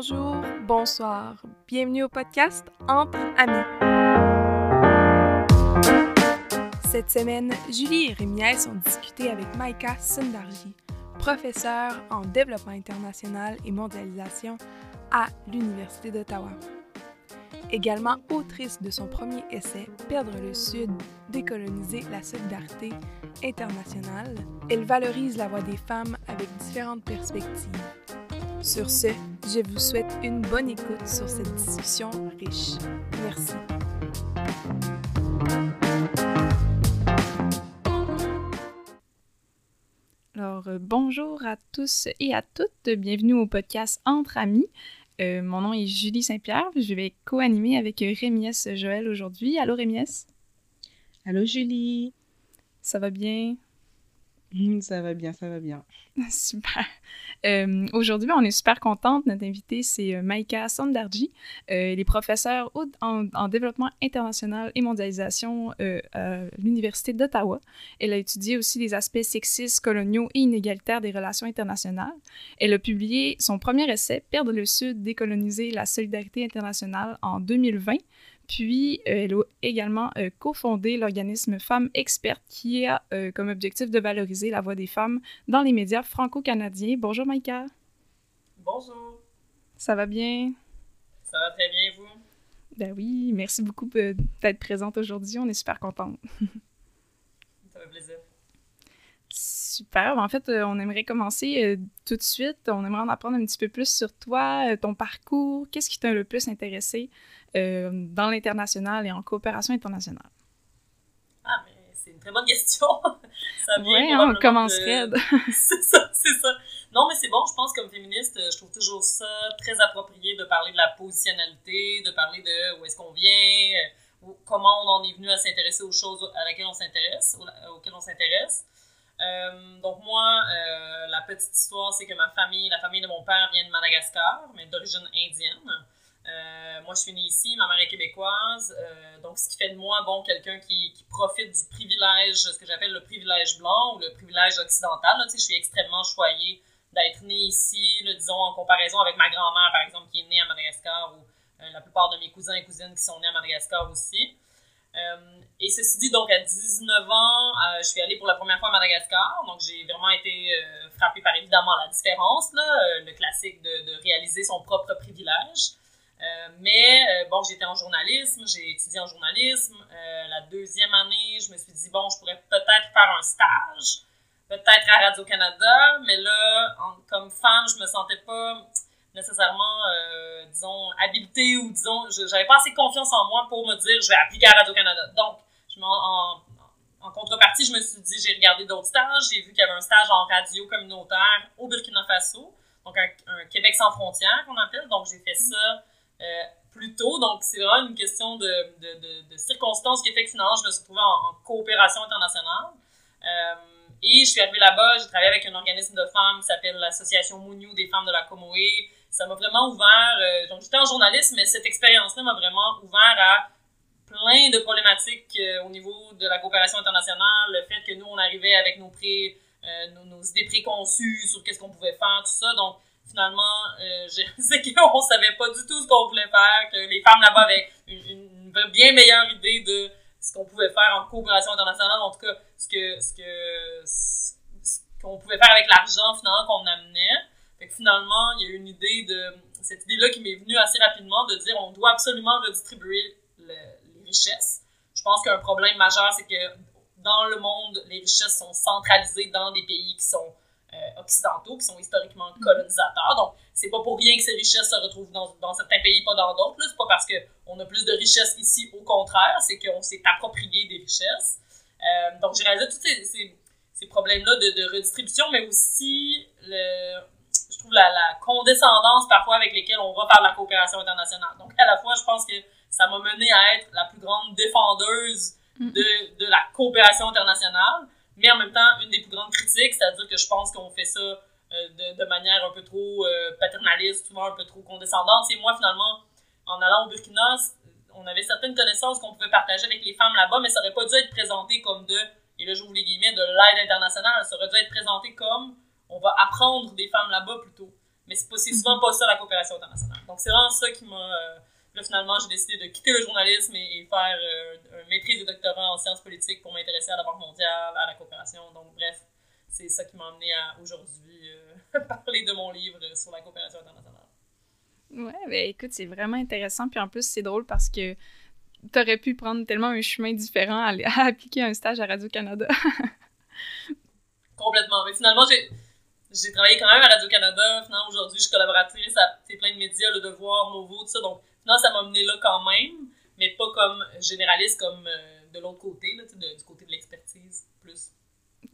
Bonjour, bonsoir, bienvenue au podcast Entre Amis. Cette semaine, Julie et Rémiès ont discuté avec Maïka Sundarji, professeure en développement international et mondialisation à l'Université d'Ottawa. Également autrice de son premier essai Perdre le Sud, décoloniser la solidarité internationale, elle valorise la voix des femmes avec différentes perspectives. Sur ce, je vous souhaite une bonne écoute sur cette discussion riche. Merci. Alors, euh, bonjour à tous et à toutes. Bienvenue au podcast Entre Amis. Euh, mon nom est Julie Saint-Pierre. Je vais co-animer avec Rémiès Joël aujourd'hui. Allô Rémiès? Allô Julie? Ça va bien? Ça va bien, ça va bien. Super. Euh, aujourd'hui, on est super contente. Notre invitée, c'est euh, Maïka Sondarji. Euh, elle est professeure en, en, développement international et mondialisation euh, à l'Université d'Ottawa. Elle a étudié aussi les aspects sexistes, coloniaux et inégalitaires des relations internationales. Elle a publié son premier essai, Perdre le Sud, décoloniser la solidarité internationale en 2020. Puis, euh, elle a également euh, cofondé l'organisme Femmes Expertes qui a euh, comme objectif de valoriser la voix des femmes dans les médias franco-canadiens. Bonjour Maïka. Bonjour. Ça va bien? Ça va très bien, vous? Ben oui, merci beaucoup d'être présente aujourd'hui. On est super contente. Ça fait plaisir. Super. En fait, on aimerait commencer tout de suite. On aimerait en apprendre un petit peu plus sur toi, ton parcours. Qu'est-ce qui t'a le plus intéressé? Euh, dans l'international et en coopération internationale? Ah, mais c'est une très bonne question. ça vient ouais, on commencerait. De... c'est ça, c'est ça. Non, mais c'est bon, je pense comme féministe, je trouve toujours ça très approprié de parler de la positionnalité, de parler de où est-ce qu'on vient, ou comment on en est venu à s'intéresser aux choses à laquelle on s'intéresse, auxquelles on s'intéresse. Euh, donc moi, euh, la petite histoire, c'est que ma famille, la famille de mon père vient de Madagascar, mais d'origine indienne. Euh, moi, je suis née ici, ma mère est québécoise, euh, donc ce qui fait de moi, bon, quelqu'un qui, qui, profite du privilège, ce que j'appelle le privilège blanc ou le privilège occidental. Là, je suis extrêmement choyée d'être née ici, là, disons, en comparaison avec ma grand-mère, par exemple, qui est née à Madagascar, ou euh, la plupart de mes cousins et cousines qui sont nés à Madagascar aussi. Et ceci dit, donc à 19 ans, je suis allée pour la première fois à Madagascar, donc j'ai vraiment été frappée par évidemment la différence, là, le classique de, de réaliser son propre privilège. Euh, mais euh, bon, j'étais en journalisme, j'ai étudié en journalisme. Euh, la deuxième année, je me suis dit, bon, je pourrais peut-être faire un stage, peut-être à Radio-Canada, mais là, comme femme, je me sentais pas nécessairement, disons, habilitée ou disons, j'avais pas assez confiance en moi pour me dire, je vais appliquer à Radio-Canada. Donc, je en, en contrepartie, je me suis dit, j'ai regardé d'autres stages, j'ai vu qu'il y avait un stage en radio communautaire au Burkina Faso, donc un, un Québec sans frontières qu'on appelle. Donc, j'ai fait ça euh. Donc, c'est vraiment une question de, de, de, circonstances qui fait que finalement, je me suis retrouvée en, coopération internationale. Euh, et je suis arrivée là-bas, j'ai travaillé avec un organisme de femmes qui s'appelle l'Association Mouniou des femmes de la Comoé. Ça m'a vraiment ouvert. Euh, donc, j'étais en journalisme, mais cette expérience-là m'a vraiment ouvert à plein de problématiques euh, au niveau de la coopération internationale, le fait que nous, on arrivait avec nos, pré, nos, nos idées préconçues sur qu'est-ce qu'on pouvait faire, tout ça. Donc, finalement, euh, c'est qu'on savait pas du tout ce qu'on voulait faire, que les femmes là-bas avaient une, bien meilleure idée de ce qu'on pouvait faire en coopération internationale, en tout cas, ce que ce que qu'on pouvait faire avec l'argent finalement qu'on amenait. Fait que finalement, il y a eu une idée de cette idée-là qui m'est venue assez rapidement de dire on doit absolument redistribuer le, les richesses. Je pense qu'un problème majeur, c'est que dans le monde, les richesses sont centralisées dans des pays qui sont euh, occidentaux qui sont historiquement colonisateurs. Donc, c'est pas pour rien que ces richesses se retrouvent dans, dans certains pays, pas dans d'autres. C'est pas parce qu'on a plus de richesses ici, au contraire, c'est qu'on s'est approprié des richesses. Euh, donc, j'ai réalisé tous ces, ces, ces problèmes-là de, de, redistribution, mais aussi, le, je trouve, la, la, condescendance parfois avec lesquelles on va faire la coopération internationale. Donc, à la fois, je pense que ça m'a mené à être la plus grande défendeuse mm. de, de la coopération internationale, mais en même temps, une des plus grandes critiques, c'est-à-dire que je pense qu'on fait ça euh, de, de, manière un peu trop euh, paternaliste, souvent un peu trop condescendante. C'est moi, finalement, en allant au Burkina, on avait certaines connaissances qu'on pouvait partager avec les femmes là-bas, mais ça aurait pas dû être présenté comme de, et là j'ouvre les guillemets, de l'aide internationale. Ça aurait dû être présenté comme on va apprendre des femmes là-bas plutôt. Mais c'est, c'est souvent pas ça la coopération internationale. Donc c'est vraiment ça qui m'a... Euh, là, finalement, j'ai décidé de quitter le journalisme et, faire euh, une maîtrise de doctorat en sciences politiques pour m'intéresser à la Banque mondiale, à la coopération. Donc bref, c'est ça qui m'a amené à aujourd'hui euh, parler de mon livre sur la coopération internationale. Ouais, ben écoute, c'est vraiment intéressant. Puis en plus, c'est drôle parce que t'aurais pu prendre tellement un chemin différent à, à appliquer un stage à Radio-Canada. Complètement. Mais finalement, j'ai, j'ai travaillé quand même à Radio-Canada. Finalement, aujourd'hui, je suis collaboratrice à plein de médias, Le Devoir, Nouveau, tout ça. Donc, finalement, ça m'a mené là quand même, mais pas comme généraliste, comme euh, de l'autre côté, là, du côté de l'expertise plus.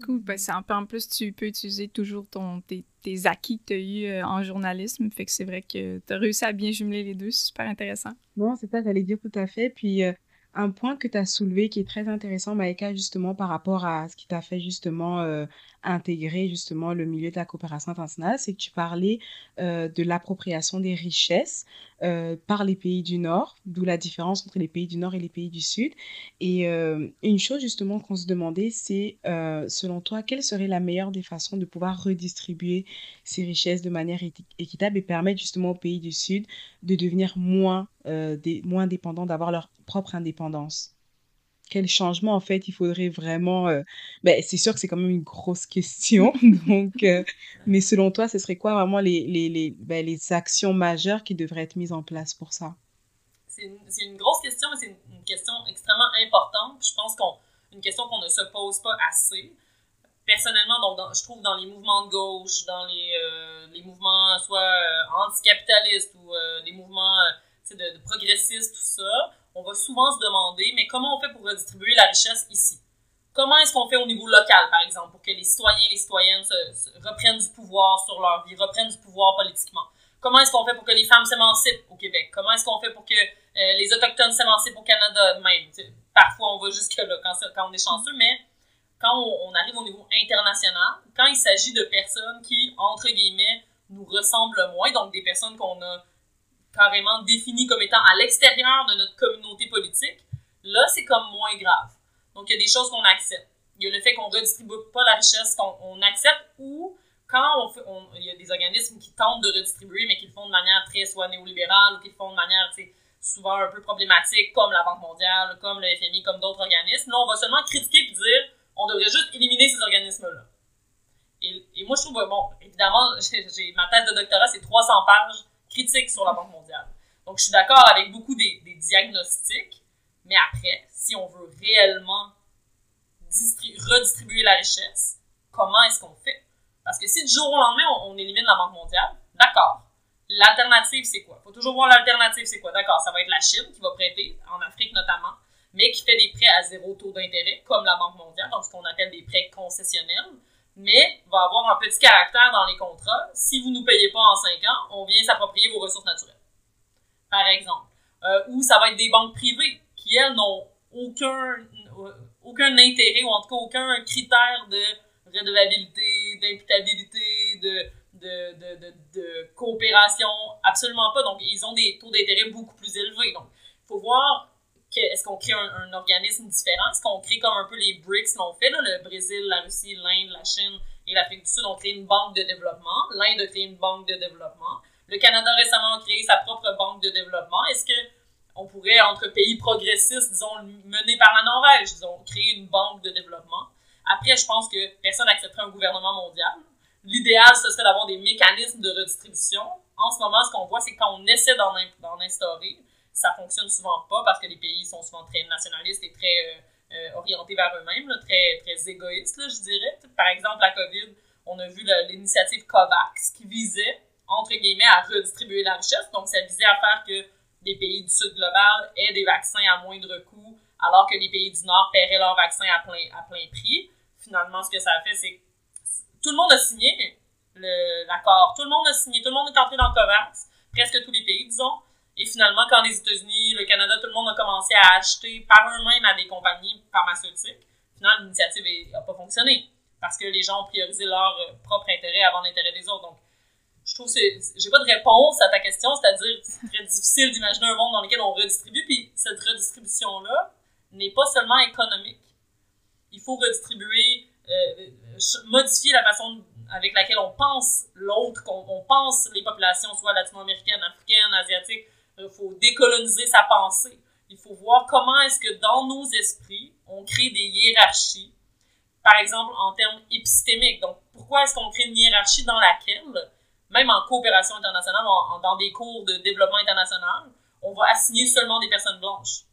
Cool. Ben, c'est un peu en plus, tu peux utiliser toujours ton, tes, tes acquis que tu as eu euh, en journalisme. Fait que c'est vrai que tu as réussi à bien jumeler les deux. C'est super intéressant. Non, c'est ça, j'allais dire tout à fait. Puis, euh, un point que tu as soulevé qui est très intéressant, Maïka, justement, par rapport à ce qui t'a fait justement euh, intégrer justement le milieu de la coopération internationale, c'est que tu parlais euh, de l'appropriation des richesses euh, par les pays du Nord, d'où la différence entre les pays du Nord et les pays du Sud. Et une chose justement qu'on se demandait, c'est selon toi, quelle serait la meilleure des façons de pouvoir redistribuer ces richesses de manière équitable et permettre justement aux pays du Sud de devenir moins, moins dépendants, d'avoir leur propre indépendance? Quel changement en fait il faudrait vraiment euh, ben, c'est sûr que c'est quand même une grosse question donc euh, mais selon toi ce serait quoi vraiment les, les, les, ben, les actions majeures qui devraient être mises en place pour ça? C'est une, une, grosse question mais c'est une, question extrêmement importante je pense qu'on une question qu'on ne se pose pas assez. Personnellement donc je trouve dans les mouvements de gauche dans les, euh, les mouvements soit anticapitalistes ou les mouvements de, de progressistes tout ça on va souvent se demander, mais comment on fait pour redistribuer la richesse ici? Comment est-ce qu'on fait au niveau local, par exemple, pour que les citoyens et les citoyennes reprennent du pouvoir sur leur vie, reprennent du pouvoir politiquement? Comment est-ce qu'on fait pour que les femmes s'émancipent au Québec? Comment est-ce qu'on fait pour que euh, les Autochtones s'émancipent au Canada même? parfois, on va jusque-là quand, quand, on est chanceux, mais quand on, on arrive au niveau international, quand il s'agit de personnes qui, entre guillemets, nous ressemblent moins, donc des personnes qu'on a carrément définis comme étant à l'extérieur de notre communauté politique, là, c'est comme moins grave. Donc, il y a des choses qu'on accepte. Il y a le fait qu'on ne redistribue pas la richesse qu'on accepte ou quand on fait, il y a des organismes qui tentent de redistribuer, mais qui le font de manière très soit néolibérale ou qui le font de manière souvent un peu problématique, comme la Banque mondiale, comme le FMI, comme d'autres organismes. Là, on va seulement critiquer et dire on devrait juste éliminer ces organismes-là. Et, moi, je trouve, bon, évidemment, j'ai ma thèse de doctorat, c'est 300 pages critique sur la Banque mondiale. Donc, je suis d'accord avec beaucoup des, diagnostics, mais après, si on veut réellement redistribuer la richesse, comment est-ce qu'on fait? Parce que si du jour au lendemain, on, élimine la Banque mondiale, d'accord. L'alternative, c'est quoi? Il faut toujours voir l'alternative, c'est quoi? D'accord, ça va être la Chine qui va prêter, en Afrique notamment, mais qui fait des prêts à zéro taux d'intérêt, comme la Banque mondiale, donc ce qu'on appelle des prêts concessionnels mais va avoir un petit caractère dans les contrats. Si vous ne nous payez pas en 5 ans, on vient s'approprier vos ressources naturelles. Par exemple. Euh, ou ça va être des banques privées qui, elles, n'ont aucun, euh, aucun intérêt ou en tout cas aucun critère de redevabilité, d'imputabilité, de, de, de, de, de coopération. Absolument pas. Donc, ils ont des taux d'intérêt beaucoup plus élevés. Donc, il faut voir est-ce qu'on crée un, organisme différent? Est-ce qu'on crée comme un peu les BRICS l'ont fait, là, le Brésil, la Russie, l'Inde, la Chine et l'Afrique du Sud ont créé une banque de développement. L'Inde a créé une banque de développement. Le Canada récemment a créé sa propre banque de développement. Est-ce que on pourrait, entre pays progressistes, disons, menés par la Norvège, disons, créer une banque de développement? Après, je pense que personne n'accepterait un gouvernement mondial. L'idéal, ce serait d'avoir des mécanismes de redistribution. En ce moment, ce qu'on voit, c'est quand on essaie d'en instaurer, ça fonctionne souvent pas parce que les pays sont souvent très nationalistes et très euh, euh, orientés vers eux-mêmes, très, très égoïstes, je dirais. Par exemple, la COVID, on a vu l'initiative COVAX qui visait, entre guillemets, à redistribuer la richesse. Donc, ça visait à faire que les pays du Sud global aient des vaccins à moindre coût, alors que les pays du Nord paieraient leurs vaccins à plein, à plein prix. Finalement, ce que ça a fait, c'est que tout le monde a signé l'accord. Tout le monde a signé. Tout le monde est entré dans COVAX. Presque tous les pays, disons. Et finalement, quand les États-Unis, le Canada, tout le monde a commencé à acheter par eux-mêmes à des compagnies pharmaceutiques, finalement, l'initiative n'a pas fonctionné parce que les gens ont priorisé leur euh, propre intérêt avant l'intérêt des autres. Donc, je trouve que j'ai pas de réponse à ta question, c'est-à-dire c'est très difficile d'imaginer un monde dans lequel on redistribue, puis cette redistribution-là n'est pas seulement économique. Il faut redistribuer, euh, modifier la façon avec laquelle on pense l'autre, qu'on on pense les populations, soit latino-américaines, africaines, asiatiques. Il faut décoloniser sa pensée. Il faut voir comment est-ce que dans nos esprits, on crée des hiérarchies, par exemple en termes épistémiques. Donc, pourquoi est-ce qu'on crée une hiérarchie dans laquelle, même en coopération internationale, dans des cours de développement international, on va assigner seulement des personnes blanches?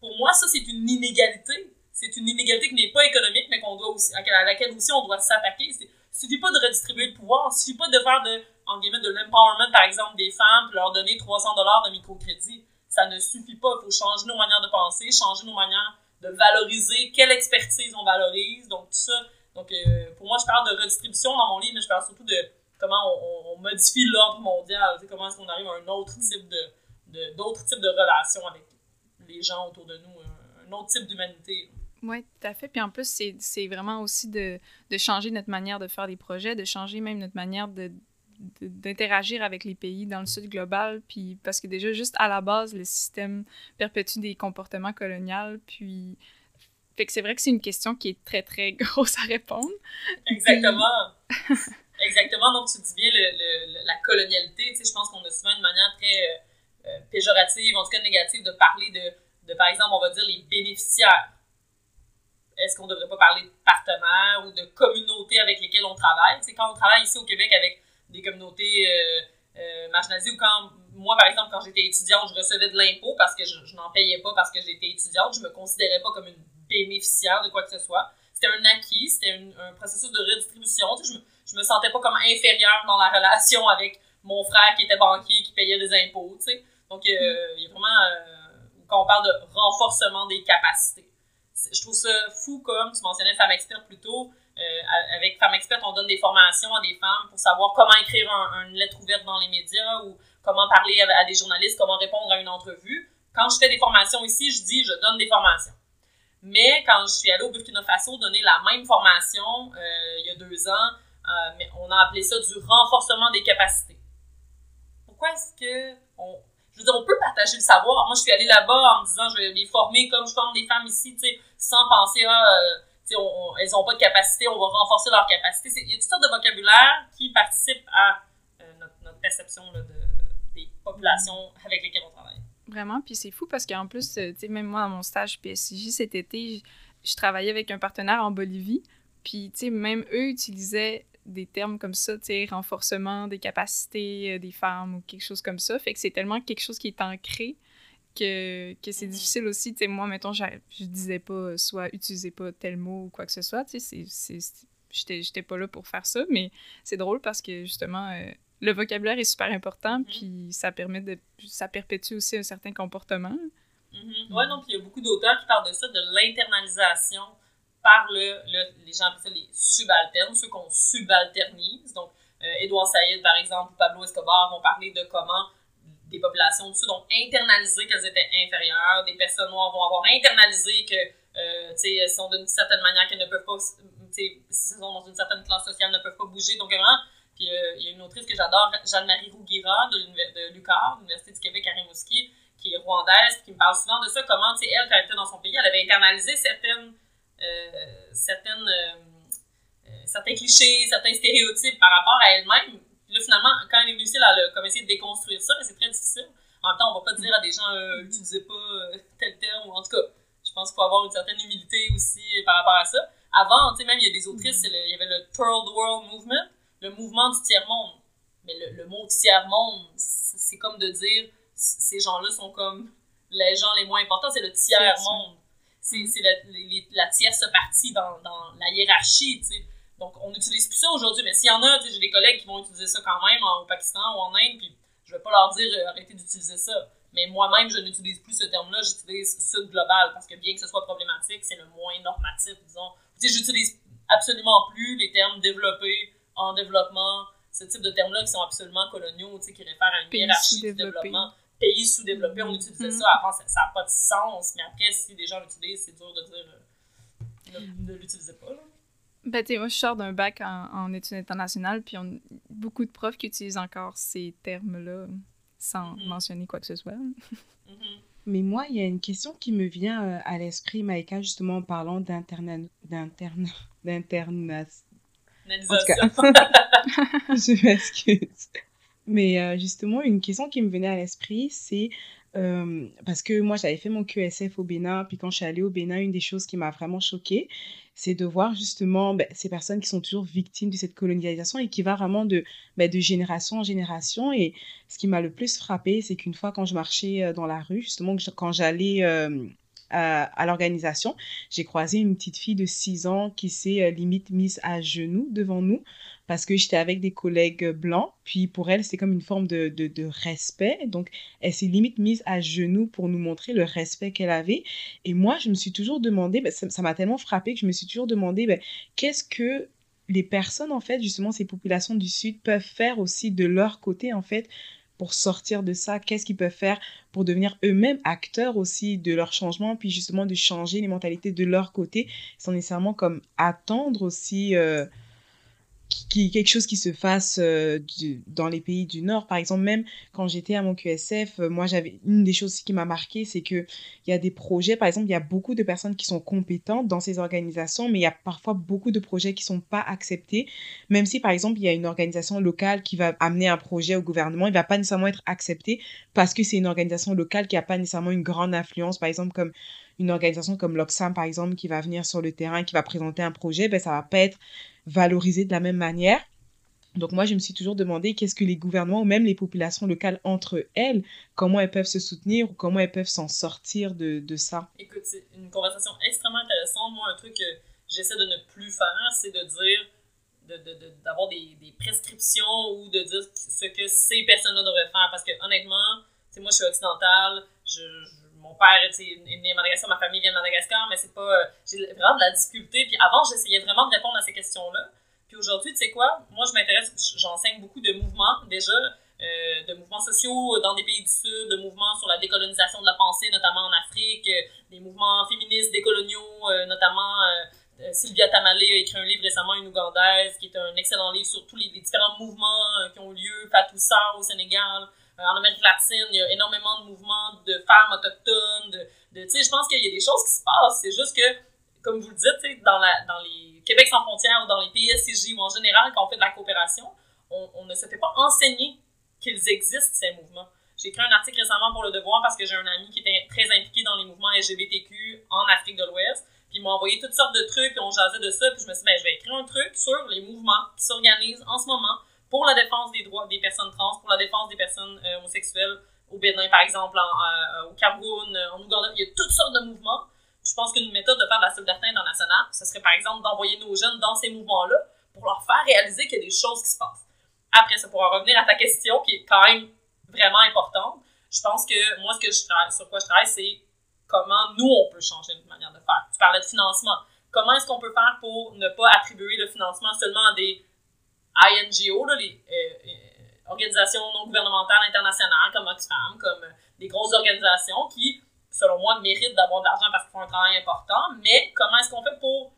Pour moi, ça, c'est une inégalité c'est une inégalité qui n'est pas économique, mais doit aussi, à laquelle aussi on doit s'attaquer. Il suffit pas de redistribuer le pouvoir, il suffit pas de faire de, en guillemets, de l'empowerment, par exemple, des femmes, leur donner 300 dollars de microcrédit. Ça ne suffit pas. Il faut changer nos manières de penser, changer nos manières de valoriser, quelle expertise on valorise, donc tout ça. Donc, euh, pour moi, je parle de redistribution dans mon livre, mais je parle surtout de comment on, modifie l'ordre mondial, comment est-ce qu'on arrive à un autre type de, d'autres types de relations avec les gens autour de nous, un autre type d'humanité. Oui, tout à fait. Puis en plus, c'est vraiment aussi de, de, changer notre manière de faire des projets, de changer même notre manière de d'interagir avec les pays dans le sud global, puis parce que déjà, juste à la base, le système perpétue des comportements coloniaux, puis... Fait que c'est vrai que c'est une question qui est très, très grosse à répondre. Exactement. Exactement. Donc, tu dis bien le, la colonialité. Tu sais, je pense qu'on a souvent une manière très euh, euh, péjorative, en tout cas négative, de parler de, de, par exemple, on va dire les bénéficiaires est-ce qu'on ne devrait pas parler de partenaires ou de communautés avec lesquelles on travaille? C'est quand on travaille ici au Québec avec des communautés euh, euh, marginalisées ou quand moi, par exemple, quand j'étais étudiante, je recevais de l'impôt parce que je, n'en payais pas parce que j'étais étudiante, je me considérais pas comme une bénéficiaire de quoi que ce soit. C'était un acquis, c'était un processus de redistribution. je, me, je me sentais pas comme inférieure dans la relation avec mon frère qui était banquier, qui payait des impôts. Donc, euh, il y a vraiment, quand on parle de renforcement des capacités je trouve ça fou comme tu mentionnais Femme Experte plus tôt. Euh, avec Femme Experte, on donne des formations à des femmes pour savoir comment écrire une lettre ouverte dans les médias ou comment parler à, des journalistes, comment répondre à une entrevue. Quand je fais des formations ici, je dis je donne des formations. Mais quand je suis allée au Burkina Faso donner la même formation euh, il y a deux ans, euh, on a appelé ça du renforcement des capacités. Pourquoi est-ce que on, je veux dire, on peut partager le savoir? Moi, je suis allée là-bas en me disant, je vais les former comme je forme des femmes ici, tu sais, sans penser, ah, elles n'ont pas de capacité, on va renforcer leur capacité. Il y a toutes sortes de vocabulaire qui participent à euh, notre, perception de, des populations avec lesquelles on travaille. Vraiment, puis c'est fou parce qu'en plus, euh, tu sais, même moi, dans mon stage PSJ cet été, je travaillais avec un partenaire en Bolivie, puis, tu sais, même eux utilisaient des termes comme ça, tu sais, renforcement des capacités euh, des femmes ou quelque chose comme ça. Fait que c'est tellement quelque chose qui est ancré que, que c'est mm-hmm. difficile aussi. Tu moi, mettons, je disais pas, soit utilisez pas tel mot ou quoi que ce soit, tu sais, j'étais pas là pour faire ça, mais c'est drôle parce que justement, euh, le vocabulaire est super important, mm-hmm. puis ça permet de, ça perpétue aussi un certain comportement. Mm-hmm. Ouais, donc il y a beaucoup d'auteurs qui parlent de ça, de l'internalisation par le, les gens appellent ça les subalternes, ceux qu'on subalternise. Donc, euh, Edouard Saïd, par exemple, ou Pablo Escobar vont parler de comment des populations du Sud ont internalisé qu'elles étaient inférieures, des personnes noires vont avoir internalisé que, euh, tu sais, sont d'une certaine manière qu'elles ne peuvent pas, si elles sont dans une certaine classe sociale, ne peuvent pas bouger. Donc, vraiment, puis euh, il y a une autrice que j'adore, Jeanne-Marie Rouguira de, l'Université du Québec à Rimouski, qui est rwandaise, qui me parle souvent de ça, comment, tu sais, elle, quand elle était dans son pays, elle avait internalisé certaines euh, certaines, certains clichés, certains stéréotypes par rapport à elle-même. Puis là, finalement, quand elle est venue ici, elle a comme essayé de déconstruire ça, mais c'est très difficile. En même temps, on va pas dire à des gens, n'utilisez pas tel terme, ou en tout cas, je pense qu'il faut avoir une certaine humilité aussi par rapport à ça. Avant, tu sais, même, il y a des autrices, il y avait le Third World Movement, le mouvement du tiers-monde. Mais le, mot tiers-monde, c'est comme de dire, ces gens-là sont comme les gens les moins importants, c'est le tiers-monde c'est la, la, tierce partie dans, dans la hiérarchie, tu sais. Donc, on n'utilise plus ça aujourd'hui, mais s'il y en a, j'ai des collègues qui vont utiliser ça quand même au Pakistan ou en Inde, puis je vais pas leur dire euh, arrêtez d'utiliser ça. Mais moi-même, je n'utilise plus ce terme-là, j'utilise Sud global, parce que bien que ce soit problématique, c'est le moins normatif, disons. Tu sais, j'utilise absolument plus les termes développés, en développement, ce type de termes-là qui sont absolument coloniaux, tu sais, qui réfèrent à une hiérarchie du développement pays sous-développés, on utilisait ça. Avant, ça n'a pas de sens. Mais après, si des gens l'utilisent, c'est dur de dire euh, ne, l'utilisez pas. Là. Ben, tu moi, je sors d'un bac en, études internationales, puis on, beaucoup de profs qui utilisent encore ces termes-là sans mm-hmm. mentionner quoi que ce soit. Mm-hmm. Mais moi, il y a une question qui me vient euh, à l'esprit, Maïka, justement en parlant d'interne... d'interne... d'interne... je m'excuse. Mais euh, justement, une question qui me venait à l'esprit, c'est euh, parce que moi, j'avais fait mon QSF au Bénin, puis quand je suis allée au Bénin, une des choses qui m'a vraiment choquée, c'est de voir justement ben, ces personnes qui sont toujours victimes de cette colonisation et qui va vraiment de, ben, de génération en génération. Et ce qui m'a le plus frappé, c'est qu'une fois quand je marchais euh, dans la rue, justement, quand j'allais euh, à, à l'organisation, j'ai croisé une petite fille de 6 ans qui s'est limite mise à genoux devant nous parce que j'étais avec des collègues blancs. Puis pour elle, c'est comme une forme de, de, de, respect. Donc, elle s'est limite mise à genoux pour nous montrer le respect qu'elle avait. Et moi, je me suis toujours demandé, ben, ça m'a tellement frappé que je me suis toujours demandé, ben, qu'est-ce que les personnes, en fait, justement, ces populations du Sud peuvent faire aussi de leur côté, en fait, pour sortir de ça? Qu'est-ce qu'ils peuvent faire pour devenir eux-mêmes acteurs aussi de leur changement, puis justement de changer les mentalités de leur côté, sans nécessairement comme attendre aussi... Euh, qui, quelque chose qui se fasse euh, dans les pays du Nord. Par exemple, même quand j'étais à mon QSF, euh, moi, j'avais une des choses qui m'a marqué, c'est que il y a des projets, par exemple, il y a beaucoup de personnes qui sont compétentes dans ces organisations, mais il y a parfois beaucoup de projets qui sont pas acceptés. Même si, par exemple, il y a une organisation locale qui va amener un projet au gouvernement, il va pas nécessairement être accepté parce que c'est une organisation locale qui a pas nécessairement une grande influence, par exemple, comme une organisation comme l'Oxfam, par exemple, qui va venir sur le terrain, qui va présenter un projet, ben, ça va pas être valorisé de la même manière. Donc moi, je me suis toujours demandé qu'est-ce que les gouvernements ou même les populations locales entre elles, comment elles peuvent se soutenir ou comment elles peuvent s'en sortir de, de ça. Écoute, c'est une conversation extrêmement intéressante. Moi, un truc que j'essaie de ne plus faire, c'est de dire, d'avoir de, de, des, des, prescriptions ou de dire ce que ces personnes-là devraient faire. Parce que honnêtement, moi, je suis occidentale, je mon père est né à Madagascar, ma famille vient de Madagascar, mais c'est pas. Euh, j'ai vraiment de la difficulté. Puis avant, j'essayais vraiment de répondre à ces questions-là. Puis aujourd'hui, tu sais quoi? Moi, je m'intéresse, j'enseigne beaucoup de mouvements déjà, euh, de mouvements sociaux dans des pays du Sud, de mouvements sur la décolonisation de la pensée, notamment en Afrique, euh, des mouvements féministes décoloniaux, notamment. Sylvia Tamale a écrit un livre récemment, une Ougandaise, qui est un excellent livre sur tous les, différents mouvements qui ont lieu, Fatou au Sénégal, en Amérique latine, il y a énormément de mouvements de femmes autochtones, de, tu sais, je pense qu'il y a des choses qui se passent. C'est juste que, comme vous le dites, dans, la, dans les Québec sans frontières ou dans les pays ou en général, quand on fait de la coopération, on, on ne se fait pas enseigner qu'ils existent, ces mouvements. J'ai écrit un article récemment pour Le Devoir parce que j'ai un ami qui était très impliqué dans les mouvements LGBTQ en Afrique de l'Ouest. Puis il m'a envoyé toutes sortes de trucs, puis on jasait de ça. Puis je me suis dit, ben, je vais écrire un truc sur les mouvements qui s'organisent en ce moment pour la défense des droits des personnes trans, pour la défense des personnes euh, homosexuelles au Bénin, par exemple, en, au Cameroun, en Ouganda. Il y a toutes sortes de mouvements. Je pense qu'une méthode de faire de la solidarité internationale, ce serait par exemple d'envoyer nos jeunes dans ces mouvements-là pour leur faire réaliser qu'il y a des choses qui se passent. Après, ça pourra revenir à ta question qui est quand même vraiment importante. Je pense que moi, ce que je sur quoi je travaille, c'est comment nous, on peut changer notre manière de faire. Tu parlais de financement. Comment est-ce qu'on peut faire pour ne pas attribuer le financement seulement à des INGO, les euh, euh, organisations non gouvernementales internationales comme Oxfam, comme euh, des grosses organisations qui, selon moi, méritent d'avoir de l'argent parce qu'ils font un travail important, mais comment est-ce qu'on fait pour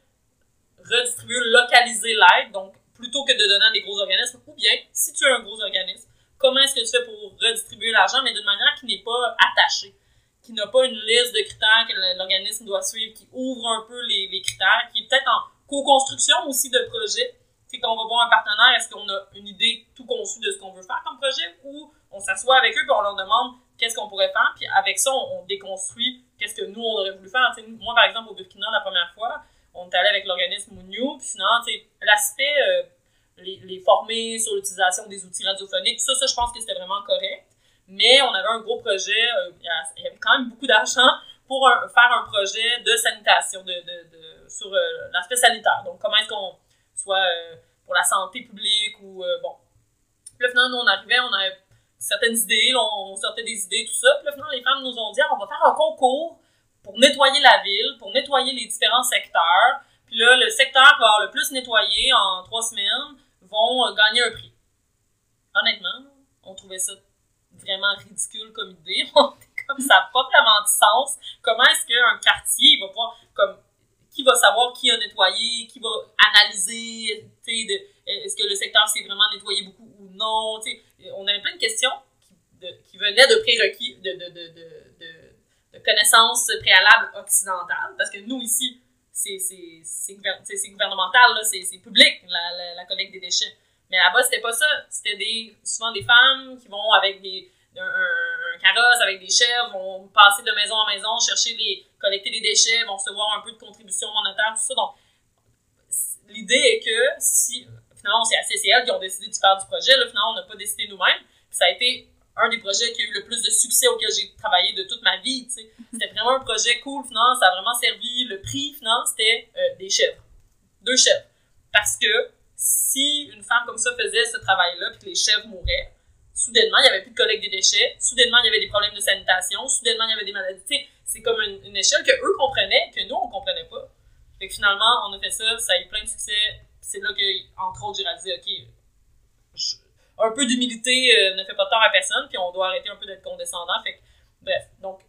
redistribuer, localiser l'aide, donc plutôt que de donner à des gros organismes, ou bien, si tu es un gros organisme, comment est-ce que tu fais pour redistribuer l'argent, mais d'une manière qui n'est pas attachée, qui n'a pas une liste de critères que l'organisme doit suivre, qui ouvre un peu les, les critères, qui est peut-être en co-construction aussi de projets, c'est qu'on va voir un partenaire, est-ce qu'on a une idée tout conçue de ce qu'on veut faire comme projet ou on s'assoit avec eux et on leur demande qu'est-ce qu'on pourrait faire, puis avec ça, on, déconstruit qu'est-ce que nous, on aurait voulu faire. moi, par exemple, au Burkina, la première fois, on est allé avec l'organisme Mouniou, puis finalement, l'aspect, euh, les, les, former sur l'utilisation des outils radiophoniques, ça, ça, je pense que c'était vraiment correct. Mais on avait un gros projet, euh, il y avait quand même beaucoup d'argent pour faire un projet de sanitation, de, de, sur euh, l'aspect sanitaire. Donc, comment est-ce qu'on soit euh, pour la santé publique ou euh, bon. Puis là, finalement, nous, on arrivait, on avait certaines idées, on, sortait des idées, tout ça. Puis là, finalement, les femmes nous ont dit, ah, on va faire un concours pour nettoyer la ville, pour nettoyer les différents secteurs. Puis là, le secteur qui va avoir le plus nettoyé en trois semaines vont euh, gagner un prix. Honnêtement, on trouvait ça vraiment ridicule comme idée. comme ça n'a pas vraiment de sens. Comment est-ce qu'un quartier va pouvoir, comme qui va savoir qui a nettoyé, qui va analyser, est-ce que le secteur s'est vraiment nettoyé beaucoup ou non, on avait plein de questions qui, venaient de prérequis, de, de, de, de, connaissances préalables occidentales, parce que nous, ici, c'est gouvernemental, c'est public, la, la, collecte des déchets. Mais là-bas, c'était pas ça. C'était des, souvent des femmes qui vont avec des, un, carrosse, avec des chèvres, vont passer de maison en maison, chercher les, collecter des déchets, vont recevoir un peu de contribution monétaire, tout ça. Donc, l'idée est que si, finalement, c'est c'est elles qui ont décidé de faire du projet, là, finalement, on n'a pas décidé nous-mêmes. Ça a été un des projets qui a eu le plus de succès auquel j'ai travaillé de toute ma vie. C'était vraiment un projet cool, finalement, ça a vraiment servi. Le prix, finalement, c'était euh, des chèvres. Deux chèvres. Parce que si une femme comme ça faisait ce travail-là, puis les chèvres mouraient, soudainement, il n'y avait plus de collecte des déchets, soudainement, il y avait des problèmes de sanitation, soudainement, il y avait des maladies. C'est comme une, échelle que eux comprenaient, que nous, on comprenait pas. Fait que finalement, on a fait ça, ça a eu plein de succès. C'est là que, entre autres, j'ai réalisé, OK, un peu d'humilité euh, ne fait pas tort à personne, puis on doit arrêter un peu d'être condescendant. Fait bref, donc,